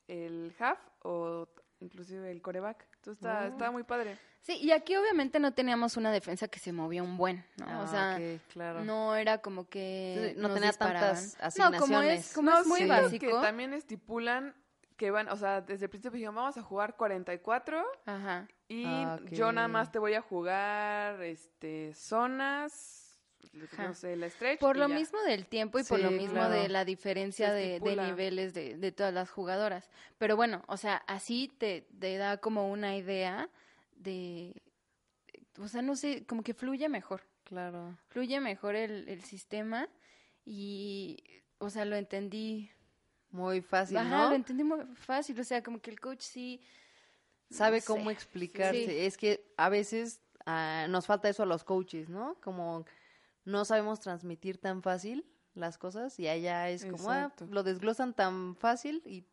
el half o inclusive el coreback. Entonces está, Oh. estaba muy padre. Sí, y aquí obviamente no teníamos una defensa que se movía un buen, ¿no? Ah, o sea, claro. no era como que Sí, no nos tenía disparaban. tantas No, como es, asignaciones. como No, es muy sí, básico. que también estipulan que van, o sea, desde el principio dijeron, vamos a jugar 44 Ajá. y Ah, yo nada más te voy a jugar este zonas, Ajá. no sé, la stretch. Por lo ya. mismo del tiempo y por lo mismo claro. de la diferencia de, de niveles de, de todas las jugadoras. Pero bueno, o sea, así te, te da como una idea de, o sea, no sé, como que fluye mejor. Claro. fluye mejor el, el sistema y, o sea, lo entendí. Muy fácil, Ajá, ¿no? lo entendí muy fácil. O sea, como que el coach sí. Sabe no cómo explicarse. Sí. Es que a veces ah, nos falta eso a los coaches, ¿no? Como no sabemos transmitir tan fácil las cosas y allá es como, ah, lo desglosan tan fácil y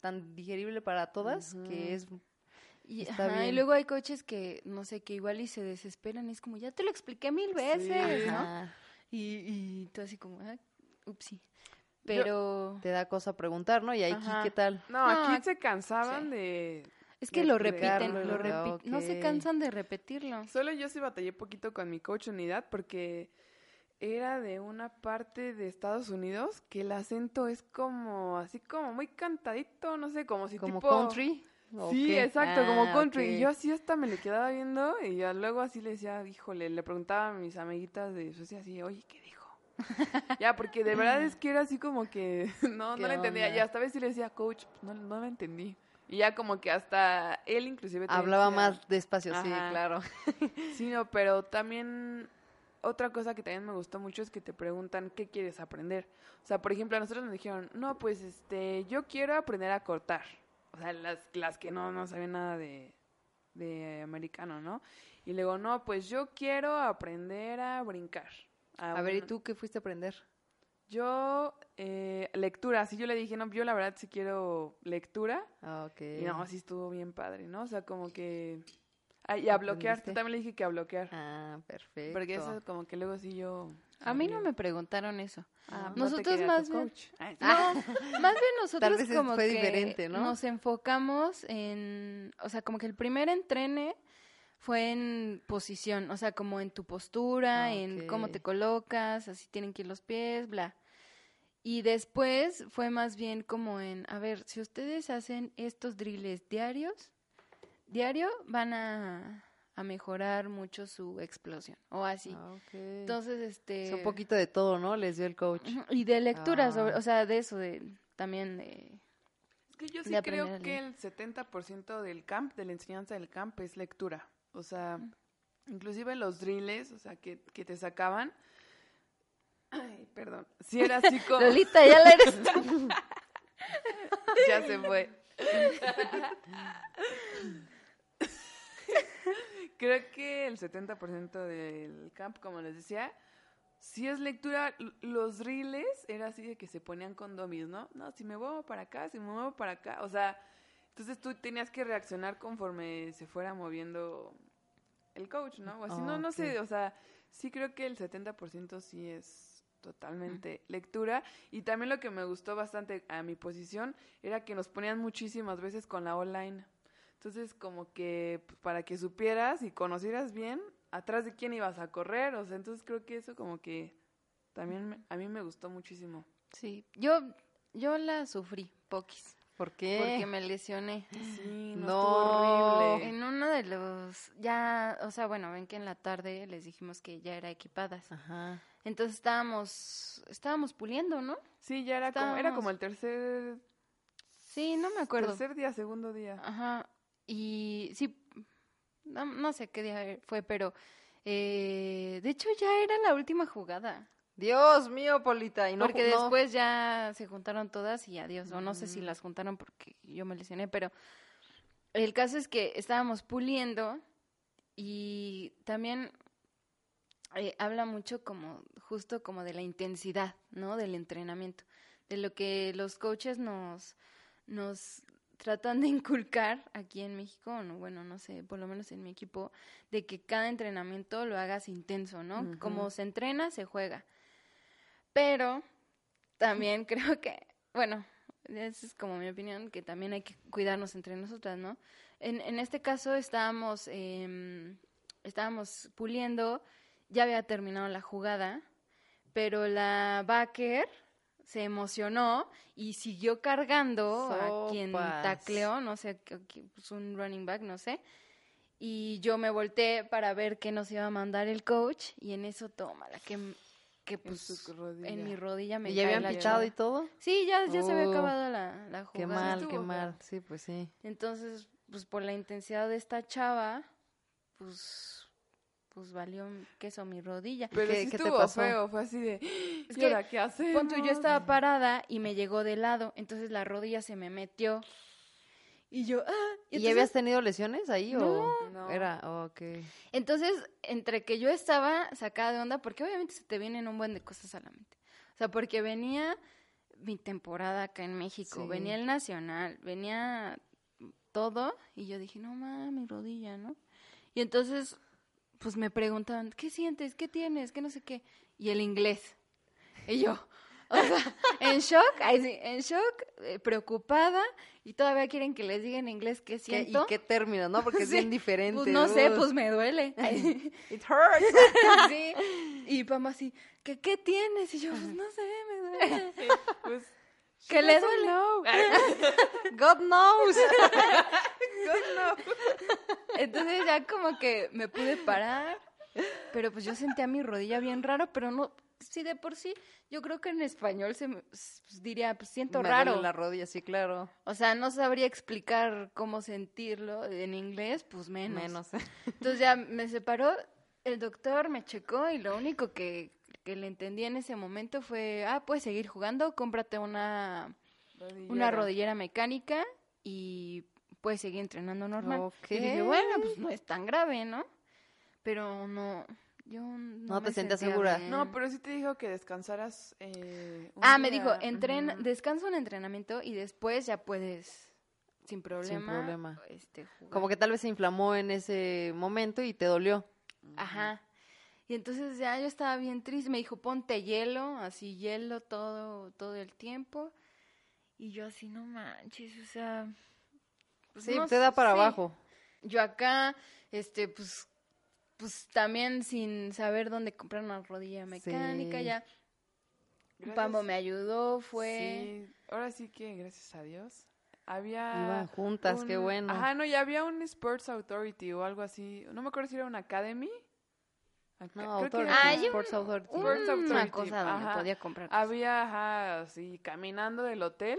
tan digerible para todas que es... Y, ajá, luego hay coaches que, no sé, que igual y se desesperan. y Es como, ya te lo expliqué mil veces, ¿no? Y, y tú así como, ah, upsi. Pero Te da cosa preguntar, ¿no? Y aquí, Ajá. ¿qué tal? No, No, aquí se cansaban sí. de... es que de lo repiten, lo no se cansan de repetirlo. Solo yo sí batallé poquito con mi coach unidad porque era de una parte de Estados Unidos que el acento es como, así como muy cantadito, no sé, como si ¿Como tipo... country? ¿O Sí, exacto, como Ah, country. Y yo así hasta me le quedaba viendo y ya luego así le decía, híjole, le preguntaba a mis amiguitas de Suecia así, oye, ¿qué dijo? ya, porque de verdad es que era así como que no, ¿Qué no le entendía. onda? Y hasta a veces sí le decía, coach, no, no lo entendí. Y ya como que hasta él inclusive... Hablaba decía- más despacio, sí, claro. Sí, no, pero también otra cosa que también me gustó mucho es que te preguntan qué quieres aprender. O sea, por ejemplo, a nosotros nos dijeron, no, pues este, yo quiero aprender a cortar. O sea, las, las que no, no saben nada de, de americano, ¿no? Y luego, no, pues yo quiero aprender a brincar. A ver, ¿y tú qué fuiste a aprender? Yo, eh, lectura, sí, yo le dije, no, yo la verdad sí quiero lectura. Ah, ok. Y no, sí estuvo bien padre, ¿no? O sea, como que... Ah, y a bloquear, tú también le dije que a bloquear. Ah, perfecto. Porque eso como que luego sí yo... A mí no me preguntaron eso. Ah, Nosotros más bien- No, más bien nosotros es- como fue que diferente, ¿no? nos enfocamos en, o sea, como que el primer entrene fue en posición, o sea, como en tu postura, Ah, en cómo te colocas, así tienen que ir los pies, bla. Y después fue más bien como en, a ver, si ustedes hacen estos drills diarios, diario van a, a mejorar mucho su explosión, o así. Ah. Entonces, este... Es un poquito de todo, ¿no? Les dio el coach. Y de lectura, sobre- Ah. o sea, de eso, de también de... Es que yo sí creo que el 70% del camp, de la enseñanza del camp, es lectura. O sea, inclusive los drills, o sea, que, que te sacaban... Ay, perdón. Si era así como... Lolita, ya la eres tú. ya se fue. Creo que el 70% del camp, como les decía, si es lectura, los drills era así de que se ponían con domis, ¿no? No, si me muevo para acá, si me muevo para acá, o sea, entonces tú tenías que reaccionar conforme se fuera moviendo el coach, ¿no? O así, no, no sé, o sea, sí creo que el 70% sí es totalmente lectura y también lo que me gustó bastante a mi posición era que nos ponían muchísimas veces con la online. Entonces, como que pues, para que supieras y conocieras bien atrás de quién ibas a correr, o sea, entonces creo que eso como que también me- a mí me gustó muchísimo. Sí, yo, yo la sufrí, poquis. ¿Por qué? Porque me lesioné. Sí, no, horrible. En uno de los, ya, o sea, bueno, ven que en la tarde les dijimos que ya era equipadas. Ajá. Entonces estábamos, estábamos puliendo, ¿no? Sí, ya era como, era como el tercer, Sí, no me acuerdo. tercer día, segundo día. Ajá. Y sí, no, no sé qué día fue, pero eh, de hecho ya era la última jugada. Dios mío, Polita. Y no, porque no- después ya se juntaron todas y adiós. O no sé si las juntaron porque yo me lesioné, pero el caso es que estábamos puliendo y también eh, habla mucho como, justo como de la intensidad, ¿no? Del entrenamiento, de lo que los coaches nos, nos tratan de inculcar aquí en México, no, bueno, no sé, por lo menos en mi equipo, de que cada entrenamiento lo hagas intenso, ¿no? Como se entrena, se juega. Pero también creo que, bueno, esa es como mi opinión, que también hay que cuidarnos entre nosotras, ¿no? En, en este caso estábamos, em, estábamos puliendo, ya había terminado la jugada, pero la backer se emocionó y siguió cargando a quien tacleó, no sé, pues un running back, no sé. Y yo me volteé para ver qué nos iba a mandar el coach y en eso toma la que, que pues en mi rodilla me ¿Y ya habían chava. y todo? Sí, ya, ya se había Oh, acabado la, la jugada. Qué mal, estuvo qué mal. Sí, pues sí. Entonces, pues por la intensidad de esta chava, pues, pues valió queso mi rodilla. Pero ¿Qué- sí qué te estuvo pasó? feo, fue así de, Es ¿y que, ahora qué hacemos? Pon tú, yo estaba parada y me llegó de lado, entonces la rodilla se me metió. Y yo, ah, ¿Y entonces, habías tenido lesiones ahí o No. era ok? entonces, entre que yo estaba sacada de onda, porque obviamente se te vienen un buen de cosas a la mente. O sea, porque venía mi temporada acá en México, Sí. venía el Nacional, venía todo, y yo dije, no mames, mi rodilla, ¿no? Y entonces, pues me preguntaban, ¿qué sientes? ¿Qué tienes? ¿Qué no sé qué? Y el inglés. Y yo, o sea, en shock, sí, en shock, eh, preocupada, y todavía quieren que les diga en inglés qué ¿Qué- siento. ¿Y qué términos, no? Porque es Sí. bien diferente. Pues no sé, pues me duele. It hurts. sí. Y mamá así, ¿qué, ¿qué tienes? Y yo, pues no sé, me duele. Pues, ¿Qué le duele? God knows. Entonces ya como que me pude parar, pero pues yo sentía mi rodilla bien raro, pero no, sí de por sí, yo creo que en español se me, pues, diría, pues siento Me duele raro. la rodilla, sí, claro. O sea, no sabría explicar cómo sentirlo en inglés, pues menos. Menos. Entonces ya me separó, el doctor me checó y lo único que, que le entendí en ese momento fue, ah, puedes seguir jugando, cómprate una, una rodillera mecánica y puedes seguir entrenando normal. Y dije, bueno, pues no es tan grave, ¿no? Pero no, yo no, No te me sentías sentía segura. bien. No, pero sí te dijo que descansaras eh, un Ah, me dijo, entrena, Ujú. descansa un entrenamiento y después ya puedes, sin problema, problema. Este, jugar. Como que tal vez se inflamó en ese momento y te dolió. Ajá. Y entonces ya yo estaba bien triste, me dijo, ponte hielo, así hielo todo, todo el tiempo. Y yo así, no manches, o sea... pues, Sí, no te da para sí. abajo. Yo acá, este, pues, pues también sin saber dónde comprar una rodilla mecánica, Sí. ya Gracias. Pambo me ayudó, fue... Sí, ahora sí que gracias a Dios. Había. Iban juntas, qué un- bueno. Ajá, no, ya había un Sports Authority o algo así. No me acuerdo si era una Academy. Acá- No, Ah, hay Sports Authority. Sports una Authority, cosa donde ajá. podía comprar cosas. Había, ajá, así, caminando del hotel.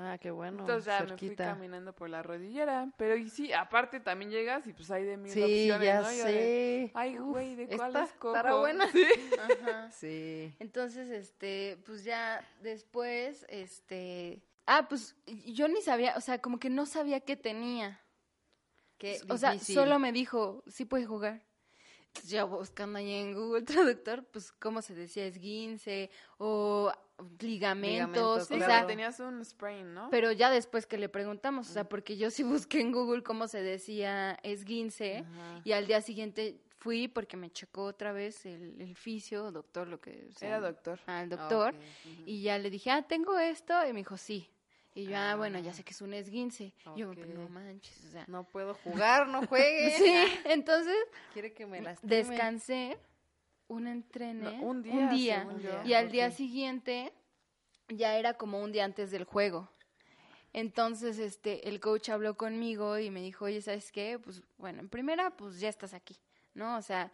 Ah, qué bueno. Entonces ya me fui cerquita. caminando por la rodillera. Pero y sí, aparte también llegas y pues hay de mil Sí, opciones, ya ¿no? Yo de, sé. Ay, güey, ¿de esta cuál escojo? estará buena. Sí. Ajá. Sí. Entonces, este, pues ya después, este, ah, pues yo ni sabía, o sea, como que no sabía qué tenía. Qué o sea, solo me dijo, sí puedes jugar. Entonces, ya buscando ahí en Google Traductor, pues cómo se decía esguince o ligamentos, Ligamentos, o sea, tenías un sprain, ¿no? pero ya después que le preguntamos, o sea, porque yo sí busqué en Google cómo se decía esguince Ajá. y al día siguiente fui porque me checó otra vez el, el fisio, doctor, lo que sea. Era doctor. Al doctor. Ah, ujú. Y ya le dije, ah, tengo esto. Y me dijo, sí. Y yo, ah, bueno, ya sé que es un esguince. Y Yo, no manches, o sea. No puedo jugar, no juegue. Sí, entonces Quiere que me las descansé, un entrené, No, un día, un y al día siguiente ya era como un día antes del juego. Entonces, este, el coach habló conmigo y me dijo, oye, ¿sabes qué? Pues, bueno, en primera, pues ya estás aquí, ¿no? O sea,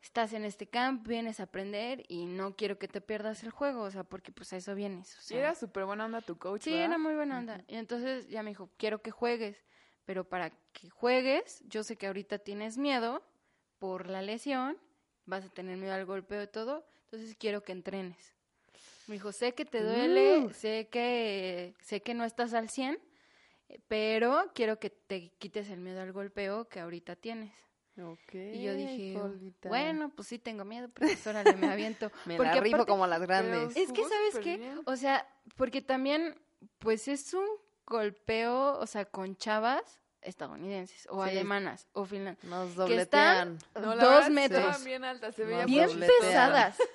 estás en este camp, vienes a aprender y no quiero que te pierdas el juego, o sea, porque pues a eso vienes. O sea, era súper buena onda tu coach, Sí, ¿verdad? era muy buena onda. Y entonces ya me dijo, quiero que juegues, pero para que juegues, yo sé que ahorita tienes miedo por la lesión, vas a tener miedo al golpeo y todo, entonces quiero que entrenes. Me dijo, sé que te duele, Uh. sé que sé que no estás al 100, eh, pero quiero que te quites el miedo al golpeo que ahorita tienes. Ok, Y yo dije, bueno, pues sí tengo miedo, pero pues órale, me aviento. me porque la rifo aparte- como las grandes. Es que, ¿sabes qué? bien. O sea, porque también, pues es un golpeo, o sea, con chavas estadounidenses o Sí. alemanas o finlandesas. Nos que están dobletean. No, dos verdad, metros. Bien altas, se veía Nos bien dobletean. pesadas.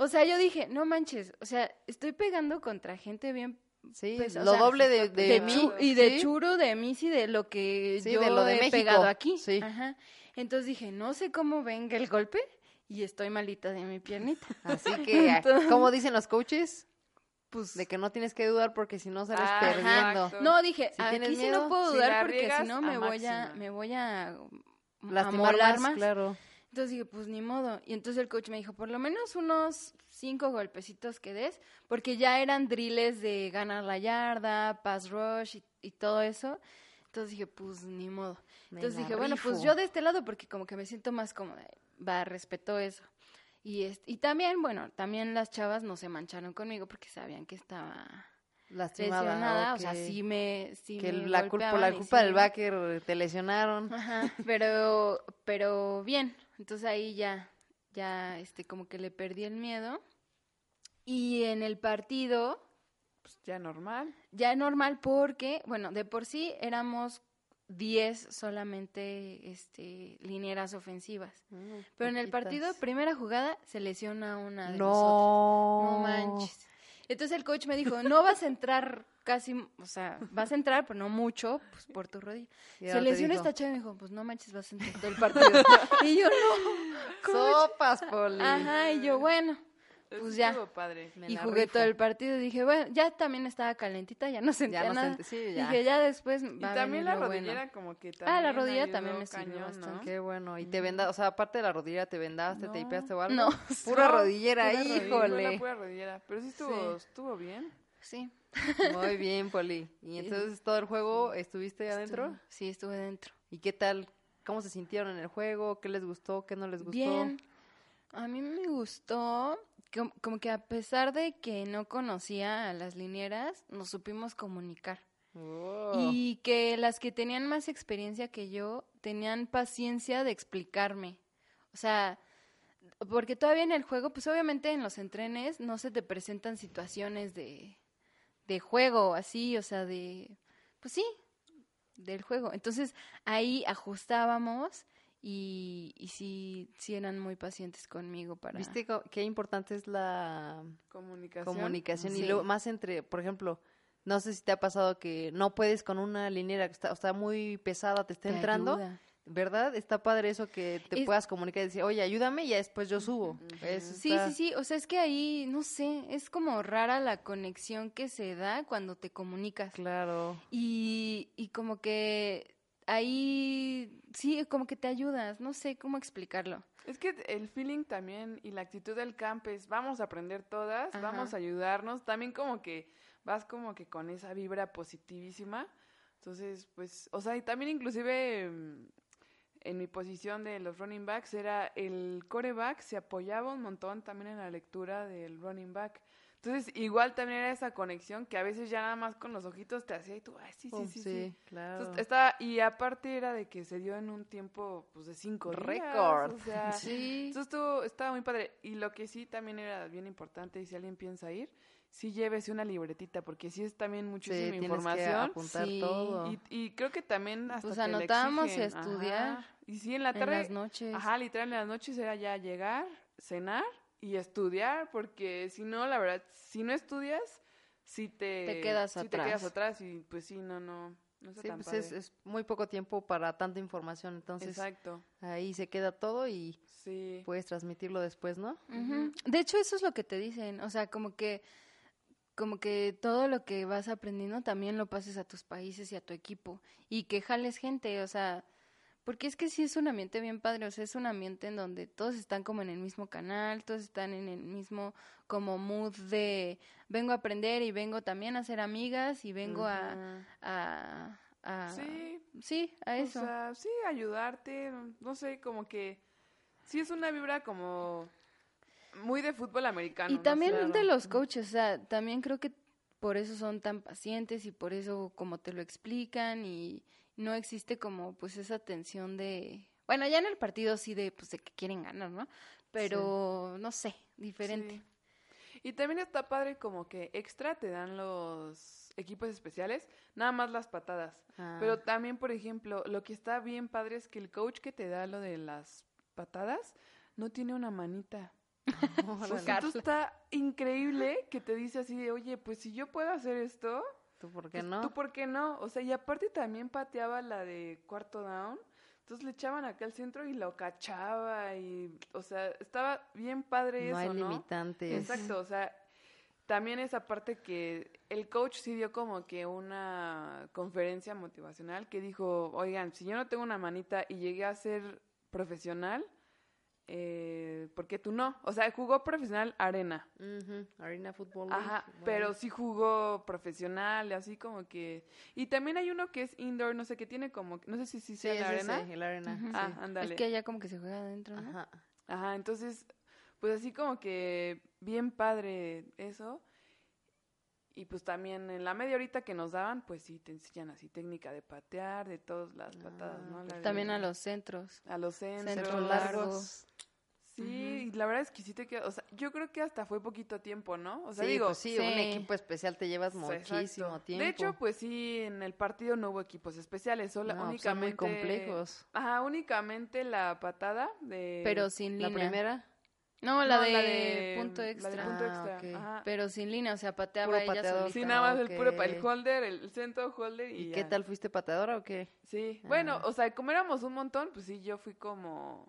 O sea, yo dije, no manches, o sea, estoy pegando contra gente bien Sí, Pues, o lo sea, doble de, de, mí. y de ¿sí? churo, de Missy, de lo que Sí, yo de lo de he México. pegado aquí. Sí. Ajá. Entonces dije, no sé cómo venga el golpe y estoy malita de mi piernita. Así que, Entonces- como dicen los coaches, Pues de que no tienes que dudar porque si no sales perdiendo. Exacto. No, dije, Si aquí sí no puedo dudar porque si no me a voy a me voy a Lastimar amolar más, claro. Entonces dije, pues ni modo. Y entonces el coach me dijo, por lo menos unos cinco golpecitos que des, porque ya eran drills de ganar la yarda, pass rush y, y todo eso. Entonces dije, pues ni modo. Me Entonces dije, bueno, pues yo de este lado porque como que me siento más cómoda. Va, respeto eso. Y, y también, bueno, también las chavas no se mancharon conmigo porque sabían que estaba lesionada. O sea, sí me, sí Que me la culpa, por la culpa sí del backer te lesionaron. Ajá, pero, pero bien. Entonces ahí ya, ya, este, como que le perdí el miedo. Y en el partido, Pues ya normal. ya normal porque, bueno, de por sí éramos 10 solamente, este, linieras ofensivas. Mm, Pero en el partido, primera jugada, se lesiona una de nosotros. No. No manches. Entonces el coach me dijo, no vas a entrar casi, o sea, vas a entrar, pero no mucho, pues por tu rodilla. Se lesiona esta chava y me dijo, pues no manches, vas a entrar todo el partido. y yo, no, coach. Sopas, Poli. Ajá, y yo, bueno. Eso Pues ya. estuvo padre. Me y la jugué rifo. todo el partido y dije, bueno, ya también estaba calentita, ya no sentía Ya no nada. sentí, sí, ya. Dije, ya después Y a también venir la lo bueno". rodillera como que también Ah, la rodilla también me sirvió cañón, bastante. ¿no? Qué bueno. ¿Y te vendaste? O sea, aparte de la rodillera, ¿te vendaste, te hipeaste o algo? No. Pura No, rodillera, pura híjole. pura rodillera, pero sí estuvo, estuvo bien. Sí. Muy bien, Poli. ¿Y entonces todo el juego estuviste adentro? Estuve- sí, estuve dentro. ¿Y qué tal? ¿Cómo se sintieron en el juego? ¿Qué les gustó? ¿Qué no les gustó? Bien. A mí me gustó, com- como que a pesar de que no conocía a las linieras, nos supimos comunicar. Oh. Y que las que tenían más experiencia que yo tenían paciencia de explicarme. O sea, porque todavía en el juego, pues obviamente en los entrenes no se te presentan situaciones de, de juego, así, o sea, de, pues sí, del juego. Entonces ahí ajustábamos y, y sí, sí eran muy pacientes conmigo para... ¿Viste qué importante es la Comunicación. comunicación? Y luego más entre, por ejemplo, no sé si te ha pasado que no puedes con una liniera que está, está muy pesada, te está te entrando, ayuda. ¿verdad? Está padre eso que te Es- puedas comunicar y decir, oye, ayúdame y ya después yo subo. Eso Sí, está- sí, sí, o sea, es que ahí, no sé, es como rara la conexión que se da cuando te comunicas. Claro. Y, y como que ahí, sí, como que te ayudas, no sé cómo explicarlo. Es que el feeling también y la actitud del camp es vamos a aprender todas, Ajá. vamos a ayudarnos, también como que vas como que con esa vibra positivísima. Entonces, pues, o sea, y también inclusive mm, en mi posición de los running backs era el coreback se apoyaba un montón también en la lectura del running back. Entonces, igual también era esa conexión que a veces ya nada más con los ojitos te hacía y tú, ay, sí, sí, sí, sí. claro. Entonces, estaba, y aparte era de que se dio en un tiempo pues de cinco días, Récord. o sea, Sí. entonces estuvo, estaba muy padre. Y lo que sí también era bien importante, y si alguien piensa ir, sí llévese una libretita, porque sí es también Sí, muchísima tienes que información. apuntar Sí. todo. Y, y creo que también hasta Pues anotábamos y estudiar Ajá. Y sí, en la en tarde, las noches. ajá, literal en las noches era ya llegar, cenar y estudiar, porque si no, la verdad, si no estudias, sí te, Te quedas sí te quedas atrás. atrás y pues sí, no, no, no está Sí, tan pues padre. es, es muy poco tiempo para tanta información, entonces Exacto, ahí se queda todo y sí. puedes transmitirlo después, ¿no? Ujú. De hecho, eso es lo que te dicen, o sea, como que como que todo lo que vas aprendiendo también lo pases a tus países y a tu equipo y que jales gente, o sea, porque es que sí es un ambiente bien padre, o sea, es un ambiente en donde todos están como en el mismo canal, todos están en el mismo como mood de vengo a aprender y vengo también a ser amigas y vengo a, a, a, Sí, sí, a o eso. sea, sí, ayudarte, no sé, como que sí es una vibra como muy de fútbol americano. Y ¿no? también de los coaches, o sea, también creo que por eso son tan pacientes y por eso como te lo explican y no existe como pues esa tensión de, bueno, ya en el partido sí de pues de que quieren ganar, ¿no? Pero no sé, diferente. Sí. Y también está padre como que extra te dan los equipos especiales, nada más las patadas. Ah. Pero también, por ejemplo, lo que está bien padre es que el coach que te da lo de las patadas no tiene una manita. O sea, esto está increíble que te dice así de, oye, pues si yo puedo hacer esto, ¿Tú por qué pues, no? ¿tú por qué no? O sea, y aparte también pateaba la de cuarto down. Entonces le echaban acá al centro y lo cachaba y, o sea, estaba bien padre no eso, hay ¿no? limitantes. Exacto, o sea, también esa parte que el coach sí dio como que una conferencia motivacional que dijo, oigan, si yo no tengo una manita y llegué a ser profesional, eh, ¿por qué tú no? O sea, jugó profesional arena, Arena Fútbol. ajá, pero sí jugó profesional, así como que... Y también hay uno que es indoor, no sé, que tiene como, no sé si sí Sí, sea la arena. ese, el Arena. Ujú. sí. Ah, ándale. Es que allá como que se juega adentro, ¿no? Ajá. Ajá, entonces, pues así como que bien padre eso. Y pues también en la media horita que nos daban, pues sí, te enseñan así técnica de patear, de todas las patadas, ¿no? La de- También a los centros. a los centros. centros largos. largos. Sí, y la verdad es que sí te queda, o sea, yo creo que hasta fue poquito tiempo, ¿no? O sea, sí, digo, pues sí, sí. un equipo especial te llevas muchísimo exacto. tiempo. De hecho, pues sí, en el partido no hubo equipos especiales, solo No, pues, únicamente muy complejos. Ajá, únicamente la patada de Pero sin La línea. primera, No, la, No, de, punto la de extra. punto Ah, extra. Ajá. Pero sin línea, o sea, pateaba Puro ella solita. Sí, nada más el puro el holder, el centro holder y, ¿y ya. qué tal fuiste pateadora o qué? Sí, bueno, Ah. o sea, como éramos un montón, pues sí, yo fui como...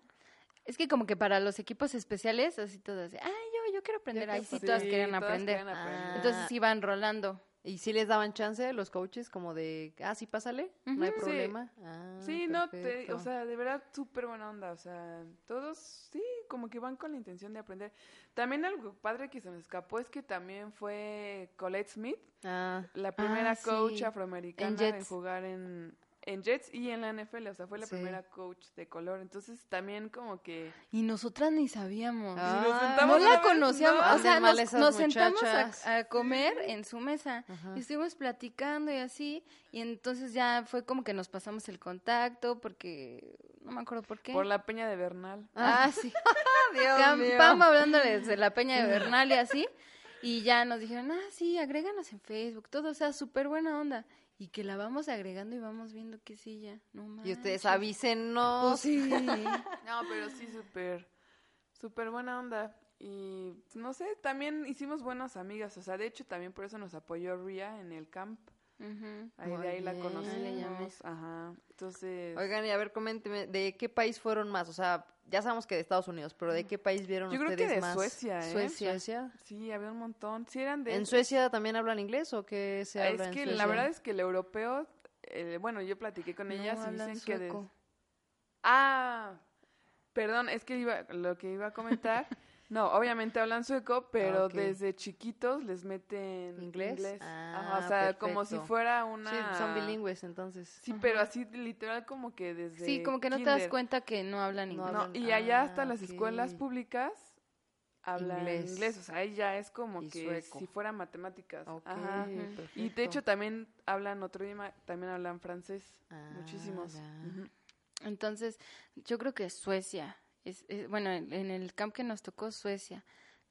Es que como que para los equipos especiales, así todas, así, ay, yo, yo quiero aprender. Yo Ahí sí todas querían todas aprender. querían aprender. Entonces iban rolando. ¿Y si les daban chance los coaches como de, ah, sí, pásale, no hay Ujú. Sí. problema? Ah, sí, no, te, o sea, de verdad, súper buena onda, o sea, todos, sí, como que van con la intención de aprender. También algo padre que se me escapó es que también fue Colette Smith, Ah, la primera Ah, coach sí. afroamericana En en, jugar en, en Jets y en la NFL, o sea, fue la Sí. primera coach de color, entonces también como que... Y nosotras ni sabíamos. Ah, nos no sentamos a la conocíamos, no. o sea, nos, sentamos a, a comer en su mesa Ajá. y estuvimos platicando y así, y entonces ya fue como que nos pasamos el contacto porque no me acuerdo por qué. Por la peña de Bernal. Ah, sí. Dios Cam- mío. Pam hablándoles de la peña de Bernal y así, y ya nos dijeron, ah, sí, agréganos en Facebook, todo, o sea, súper buena onda. Y que la vamos agregando y vamos viendo que sí ya, no más. Y ustedes avísenos. Pues sí. No, pero sí, súper, súper buena onda. Y no sé, también hicimos buenas amigas. O sea, de hecho, también por eso nos apoyó Ria en el camp. Ujú. Ahí Muy de ahí la bien. conocimos. Ah, le llamé. Ajá. Entonces, Oigan, y a ver, coménteme, ¿de qué país fueron más? O sea, ya sabemos que de Estados Unidos, pero ¿de qué país vieron Yo creo ustedes que de más? Suecia, ¿eh? Suecia. ¿Suecia? sí, había un montón. Sí, eran de. ¿En Suecia también hablan inglés o qué se habla es en que Suecia? la verdad es que el europeo, eh, bueno, yo platiqué con No, ellas y hablan dicen que. de-. Ah, perdón, es que iba, lo que iba a comentar. No, obviamente hablan sueco, pero Ah, desde chiquitos les meten ¿Inglés? Ajá, o Ah, sea, como si fuera una... Sí, son bilingües entonces. Sí, pero así literal como que desde Sí, como que no te das cuenta que no hablan inglés. No, y allá hasta ah, las ok. escuelas públicas hablan Inglés. inglés. o sea, ahí ya es como Y que sueco. si fuera matemáticas. Ok, Ajá. Y de hecho también hablan otro idioma, también hablan francés, Ah, muchísimos. Entonces, yo creo que Suecia. Es, es- bueno, en, en el camp que nos tocó Suecia.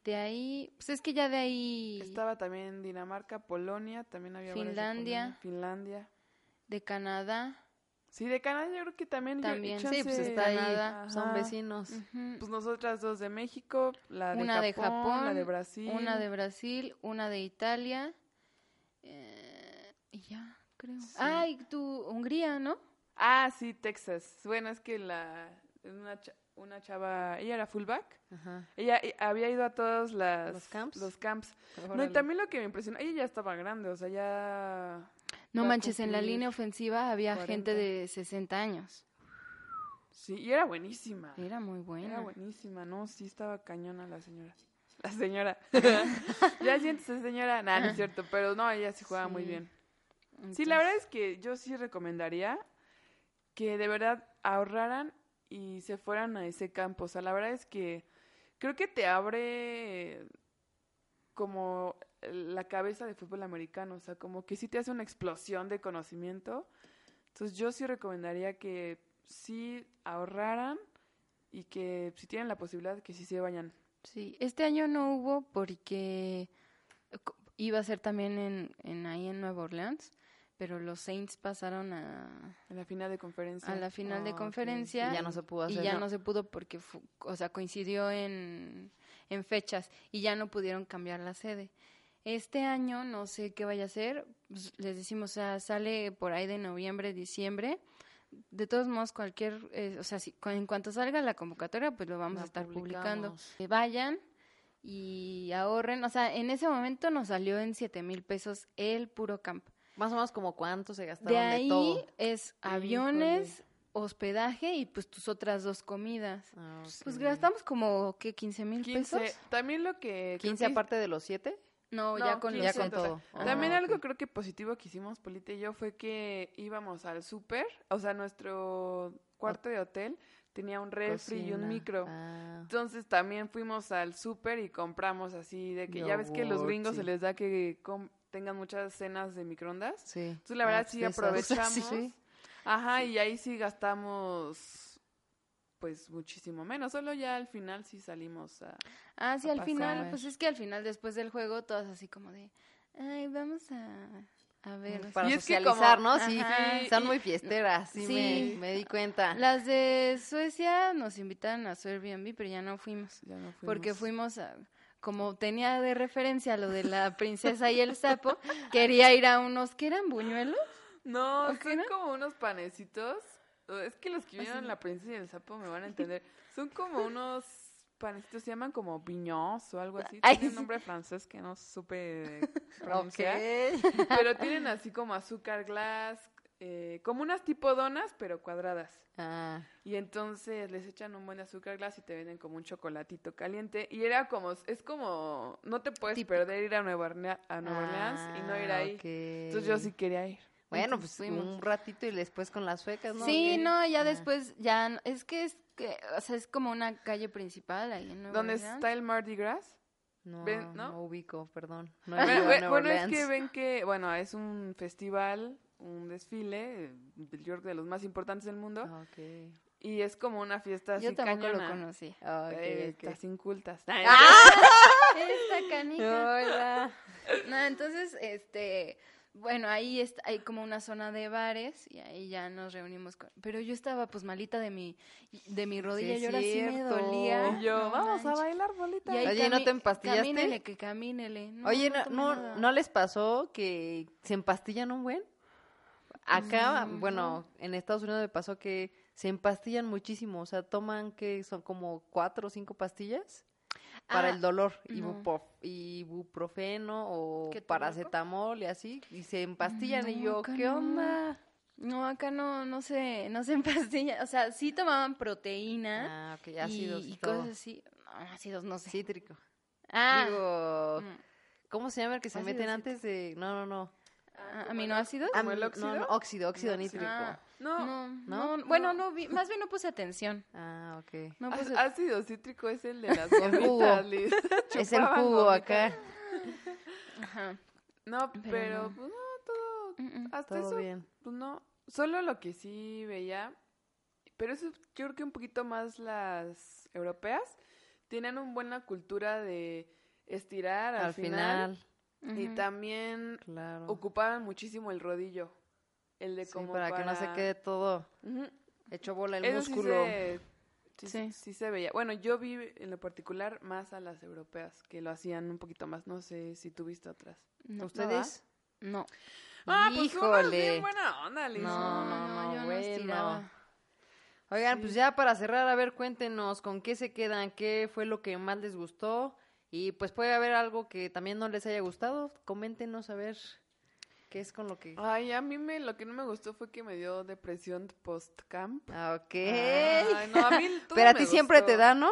De ahí, pues es que ya de ahí, Estaba también Dinamarca, Polonia, también había de Finlandia. Finlandia. de Canadá. Sí, de Canadá yo creo que también. yo- También. Sí, pues está ahí, Canadá. son vecinos. ujú, Pues nosotras dos de México, la de una Japón, de Japón, la de Brasil. una de Brasil, una de Italia. eh, y ya, creo. Sí. Ay, tú, Hungría, ¿no? Ah, sí, Texas. Bueno, es que la una cha- una chava, ella era fullback. Ajá. Ella eh, había ido a todos las, ¿Los camps? Los camps. No, y también lo que me impresionó, ella ya estaba grande, o sea, ya... No manches, en la línea ofensiva había 40. gente de 60 años. Sí, y era buenísima. Era muy buena. Era buenísima, ¿no? Sí, estaba cañona la señora. La señora. ya siéntese, señora. Nah, no es cierto, pero no, ella sí jugaba muy bien. Sí, la verdad es que yo sí recomendaría que de verdad ahorraran y se fueran a ese campo. O sea, la verdad es que creo que te abre como la cabeza de fútbol americano. O sea, como que sí te hace una explosión de conocimiento. Entonces yo sí recomendaría que sí ahorraran y que si tienen la posibilidad que sí se vayan. Sí, este año no hubo porque iba a ser también en, en ahí en Nueva Orleans, pero los Saints pasaron a, En la final de conferencia. a la final de Ah, conferencia Y ya no se pudo y hacer. ya ¿no? no se pudo porque o sea, coincidió en, en fechas y ya no pudieron cambiar la sede. Este año no sé qué vaya a ser, pues, les decimos, o sea, sale por ahí de noviembre, diciembre. De todos modos, cualquier, eh, o sea, si, cu- en cuanto salga la convocatoria, pues lo vamos La a estar publicando. Que vayan y ahorren, o sea, en ese momento nos salió en siete mil pesos el puro camp. Más o menos como cuánto se gastaron De de, ahí todo. es aviones, hospedaje y pues tus otras dos comidas. Ah, Pues gastamos como, ¿qué? ¿15 mil 15. pesos? También lo que... creo 15 que- aparte de los 7. No, No, ya con 15 Ya los con todo. También Ah, algo ok. creo que positivo que hicimos Polita y yo fue que íbamos al súper, o sea, nuestro cuarto de hotel tenía un refri y un micro. Ah, Entonces también fuimos al súper y compramos así de que ya ves que los Yogurt, gringos se les da que com- tengan muchas cenas de microondas. sí. Entonces la verdad Ah, sí pues esas. aprovechamos. Sí. Ajá, y ahí sí gastamos pues muchísimo menos, solo ya al final sí salimos a... Ah, sí, a al final, pues es que al final, después del juego, todas así como de, ay, vamos a, a ver. Para Y es que socializar, como- ¿no? Sí, Ajá. están muy fiesteras, sí, Sí. Me, me di cuenta. Las de Suecia nos invitaron a su Airbnb, pero ya no fuimos. ya no Porque fuimos. fuimos a, como tenía de referencia lo de la princesa y el sapo, quería ir a unos, ¿qué eran buñuelos? No, ¿O qué son como unos panecitos. Es que los que vieron La Princesa y el Sapo me van a entender. Son como unos panecitos, se llaman como piños o algo así. Ay, Tiene un nombre francés que no supe pronunciar. Pero tienen así como azúcar glass, eh, como unas tipo donas, pero cuadradas. Ah, Y entonces les echan un buen azúcar glass y te venden como un chocolatito caliente. Y era como, es como, no te puedes Típico. perder ir a Nueva, Orlea- a Nueva Orleans y no ir ah, ahí. ok. Entonces yo sí quería ir. Bueno, pues fuimos. un ratito y después con las suecas, ¿no? Sí, no, ya Ah. después, ya, es que es que, o sea, es como una calle principal ahí en Nueva ¿Dónde Orleans. está el Mardi Gras? No, ¿no? no ubico, perdón. No Bueno, es Orleans. que ven que, bueno, es un festival, un desfile, yo creo que de los más importantes del mundo, Ah, ok. y es como una fiesta así Yo tampoco lo cañona. conocí. Ah, ok, Eh, ok. Estás incultas. Esta canija. Hola. No, entonces, este, bueno, ahí está, hay como una zona de bares y ahí ya nos reunimos con, pero yo estaba pues malita de mi, de mi rodilla, es y ahora sí me cierto. dolía. Y yo, No vamos a bailar, bolita. Y ahí Oye, ¿no te empastillaste? Camínele, que camínele. No, Oye, no no. ¿no les pasó que se empastillan un buen? Acá, Mm, bueno, en Estados Unidos me pasó que se empastillan muchísimo, o sea, toman que son como cuatro o cinco pastillas para Ah, el dolor, no. ibuprof- ibuprofeno o paracetamol y así, y se empastillan y yo, ¿qué no. onda? No, acá no, no se, no se empastilla. O sea, sí tomaban proteína Ah, ácidos y, cosas así. No, ácidos no sé. Cítrico. Ah, Digo, mm, ¿cómo se llama el que se meten antes de...? No, no, no. Ah, aminoácidos. ¿Como el Am- óxido? No, no, óxido, óxido No, nítrico. Ah, No, no, ¿no? no, bueno, no vi, más bien no puse atención. Ah, ok. No puse, ácido cítrico es el de las gomitas, Liz. Es el jugo gomitas. acá. ajá. No, Pero pero, no. pues no, todo, mm, mm. hasta Todo eso, bien. pues no. Solo lo que sí veía, pero eso yo creo que un poquito más las europeas, tienen una buena cultura de estirar al, Al final, final, y también claro. ocupaban muchísimo el rodillo. El de Sí, como para, que no se quede todo hecho bola el Eso sí músculo. se- sí, Sí. sí se veía. Bueno, yo vi en lo particular más a las europeas, que lo hacían un poquito más. No sé si tú viste otras. No, ¿Ustedes? No. Ah, pues unas bien Híjole. buena onda, Liz. No, no, no, yo bueno. Oigan, pues ya para cerrar, a ver, cuéntenos con qué se quedan, qué fue lo que más les gustó y pues puede haber algo que también no les haya gustado, coméntenos a ver qué es con lo que... Ay, a mí me, lo que no me gustó fue que me dio depresión post-camp. Ah, ok. Ay, no, a mí todo Pero a ti siempre te da, ¿no?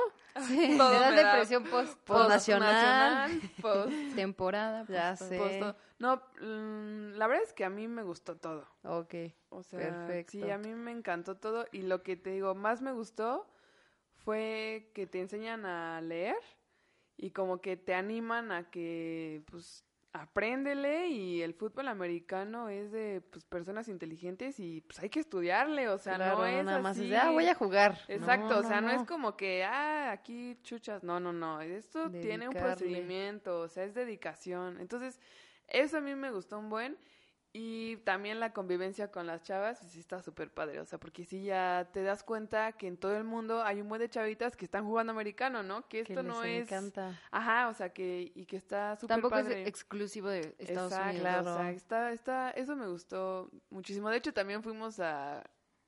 Sí, Todo me da depresión post, Post nacional. post- temporada. Ya post- sé. post. No, mm, la verdad es que a mí me gustó todo. Ok. O sea, Perfecto. sí, a mí me encantó todo. Y lo que te digo, más me gustó fue que te enseñan a leer y como que te animan a que, pues, apréndele y el fútbol americano es de, pues, personas inteligentes y, pues, hay que estudiarle, o sea, Claro, no es nada más es así. de, ah, voy a jugar. Exacto, o sea, no, es como que, ah, aquí chuchas, no, no, no, esto tiene un procedimiento, o sea, es dedicación. Entonces, eso a mí me gustó un buen. Y también la convivencia con las chavas, sí está súper padre, o sea, porque sí ya te das cuenta que en todo el mundo hay un buen de chavitas que están jugando americano, ¿no? Que que esto no les es... encanta. Ajá, o sea, que, y que está súper Tampoco padre. es exclusivo de Estados Exacto, Unidos. Claro. o sea, está, está, eso me gustó muchísimo. De hecho, también fuimos a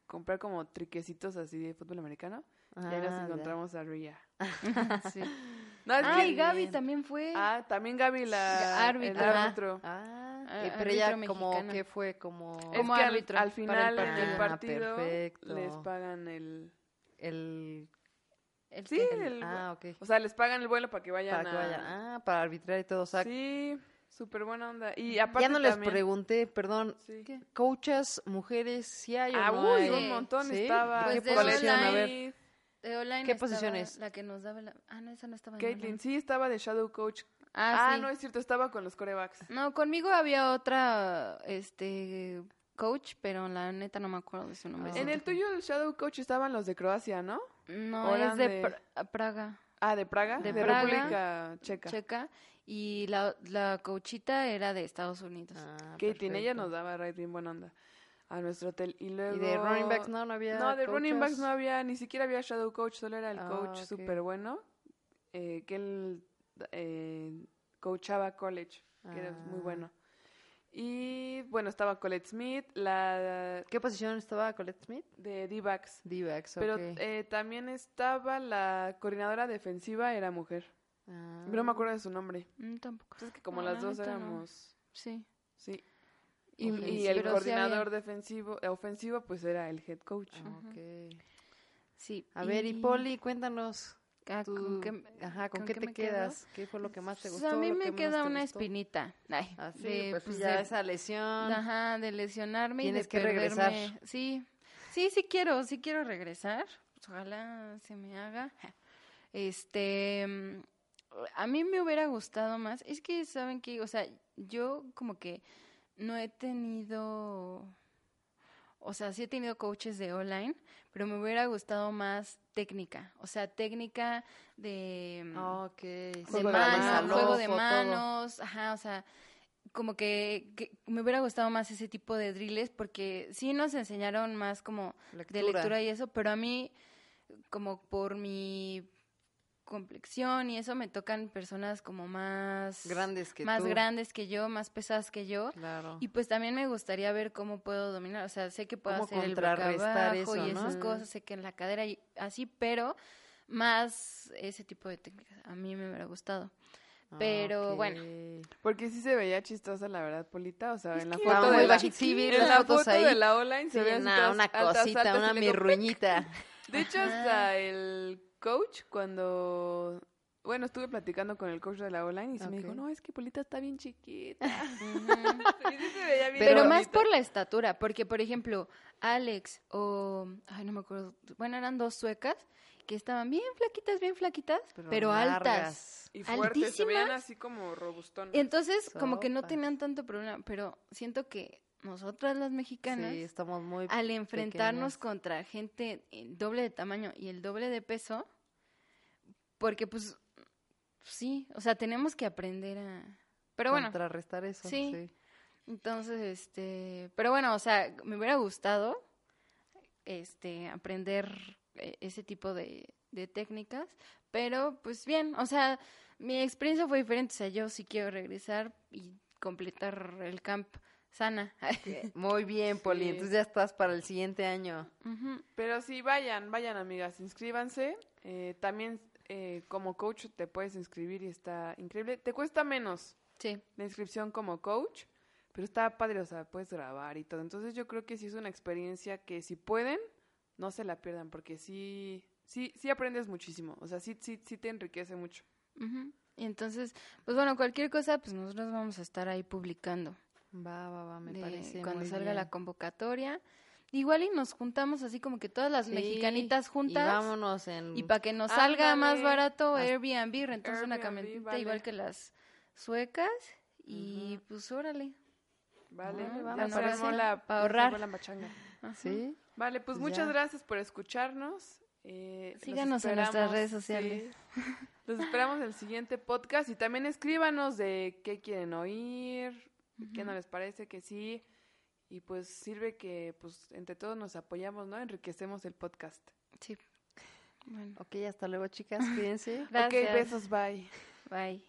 comprar como triquecitos así de fútbol americano. y ahí Ah, nos ya. encontramos a Ria. Sí. No, Ah, y Gaby también fue. Ah, también Gaby, la Árbitro. el árbitro. Ah, Ah, eh, pero ella como que fue como Es Como que al- árbitro al, para final el del partido. partido Ah, perfecto. les pagan el... el El Sí, que- el- ah, ok. o sea, les pagan el vuelo para que vayan Para que a... vayan. Ah, para arbitrar y todo, o sea, Sí, súper buena onda. Y aparte ya no les también- pregunté, perdón, Sí. ¿Qué? coaches mujeres sí hay o Ah, no uy, hay? un montón ¿Sí? estaba. Pues ¿Qué posición? A ver. De online ¿Qué posición es? La que nos daba la... Ah, no, esa no estaba en Caitlin, online. sí, estaba de Shadow Coach. Ah, Ah, sí. no, es cierto, estaba con los corebacks. No, conmigo había otra, este, coach, pero la neta no me acuerdo de su nombre. Ah, En el tuyo, el Shadow Coach, estaban los de Croacia, ¿no? No, ¿O es de, de- Pra- Praga, Ah, de Praga. De De, Praga. República Checa. checa, y la, la coachita era de Estados Unidos. Ah, Caitlin, ella nos daba ride bien buena onda a nuestro hotel. Y luego... ¿Y de running backs no? ¿No había No, de running backs no había, ni siquiera había Shadow Coach, solo era el Ah, coach ok. súper bueno, eh, que él eh, coachaba college, que era muy Ah. bueno. Y bueno, estaba Colette Smith, la ¿Qué posición estaba Colette Smith? de D-backs. D-backs, Pero ok. eh, también estaba la coordinadora defensiva, era mujer. Ah. No me acuerdo de su nombre. Mm, tampoco. Es que como No, las la dos éramos... Sí. Sí. Y, el pero coordinador había. defensivo, eh, ofensivo, pues era el head coach. Ah, ok. Sí. A ver, y Poli, cuéntanos. Ah, tú- ¿con qué- Ajá, ¿con, con qué qué te quedo? quedas? ¿Qué fue lo que más te Pues gustó? a mí me que queda una espinita. Ay, Ah, sí, de, pues, pues, ya de- esa lesión. Ajá, de lesionarme Tienes y que de regresar. perderme. Sí, sí, sí quiero, sí quiero regresar. Pues, ojalá se me haga. Este, mm, a mí me hubiera gustado más. Es que, ¿saben qué? O sea, yo como que no he tenido... O sea, sí he tenido coaches de online, pero me hubiera gustado más técnica. O sea, técnica de... mm, Ah, ok. de Juego de manos, juego de todo. manos, ajá, o sea, como que, que me hubiera gustado más ese tipo de drills porque sí nos enseñaron más como de lectura y eso, pero a mí como por mi complexión y eso me tocan personas como más Grandes que más tú. grandes que yo, más pesadas que yo. Claro. Y pues también me gustaría ver cómo puedo dominar, o sea, sé que puedo hacer el contrarrestar abajo y eso, ¿no? esas cosas, sé que en la cadera y así, pero más ese tipo de técnicas. A mí me hubiera gustado. pero, Ok. bueno. Porque sí se veía chistosa, la verdad, Polita. O sea, Es en la foto de la, bajita. Sí, vi en la foto ahí. de la online Sí, se veían una, una altas, cosita, altas, una y mirruñita. De hecho, hasta el coach, cuando... Bueno, estuve platicando con el coach de la online y se me dijo, no, es que Polita está bien chiquita. Ujú. Sí, sí se veía bien Pero, Pero- más por la estatura, porque por ejemplo, Alex o, ay, no me acuerdo, bueno, eran dos suecas que estaban bien flaquitas, bien flaquitas, pero, altas. largas. Y fuertes, se veían altísimas. así como robustonas. Entonces, como que no tenían tanto problema, pero siento que nosotras las mexicanas, Sí, estamos muy... al enfrentarnos pequeñas. contra gente el doble de tamaño y el doble de peso, porque pues sí, o sea, tenemos que aprender a... Pero bueno, Contrarrestar eso, sí. sí. Entonces, este, pero bueno, o sea, me hubiera gustado este aprender eh, ese tipo de, de técnicas, pero pues bien, o sea, mi experiencia fue diferente, o sea, yo sí quiero regresar y completar el camp sana. Muy bien, Poli. Sí. Entonces ya estás para el siguiente año. Pero sí, vayan, vayan amigas, inscríbanse. Eh, también eh, como coach te puedes inscribir y está increíble. Te cuesta menos Sí. la inscripción como coach, pero está padre, o sea, puedes grabar y todo. Entonces yo creo que sí es una experiencia que si pueden, no se la pierdan, porque sí, sí, sí aprendes muchísimo. O sea, sí, sí, sí te enriquece mucho. Ujú. Y entonces, pues bueno, cualquier cosa, pues nosotros vamos a estar ahí publicando. Va, va, va, me de parece. cuando muy salga bien. la convocatoria. Igual y nos juntamos así como que todas las Sí, mexicanitas Y juntas. vámonos en. Y para que nos salga más barato Airbnb, rentamos una camioneta vale. igual que las suecas. Y pues órale. Vale, Ah, vamos, sí, la, pa' ya se ahorrar. la pachanga. Ajá. Sí. Vale, pues Pues muchas ya. gracias por escucharnos. Eh, Síganos en nuestras redes sociales. sí. Los esperamos en el siguiente podcast y también escríbanos de qué quieren oír, qué no les parece que sí. Y pues sirve que pues entre todos nos apoyamos, ¿no? Enriquecemos el podcast. Sí. Bueno, Ok, hasta luego, chicas. Cuídense. gracias. Ok, besos, bye. Bye.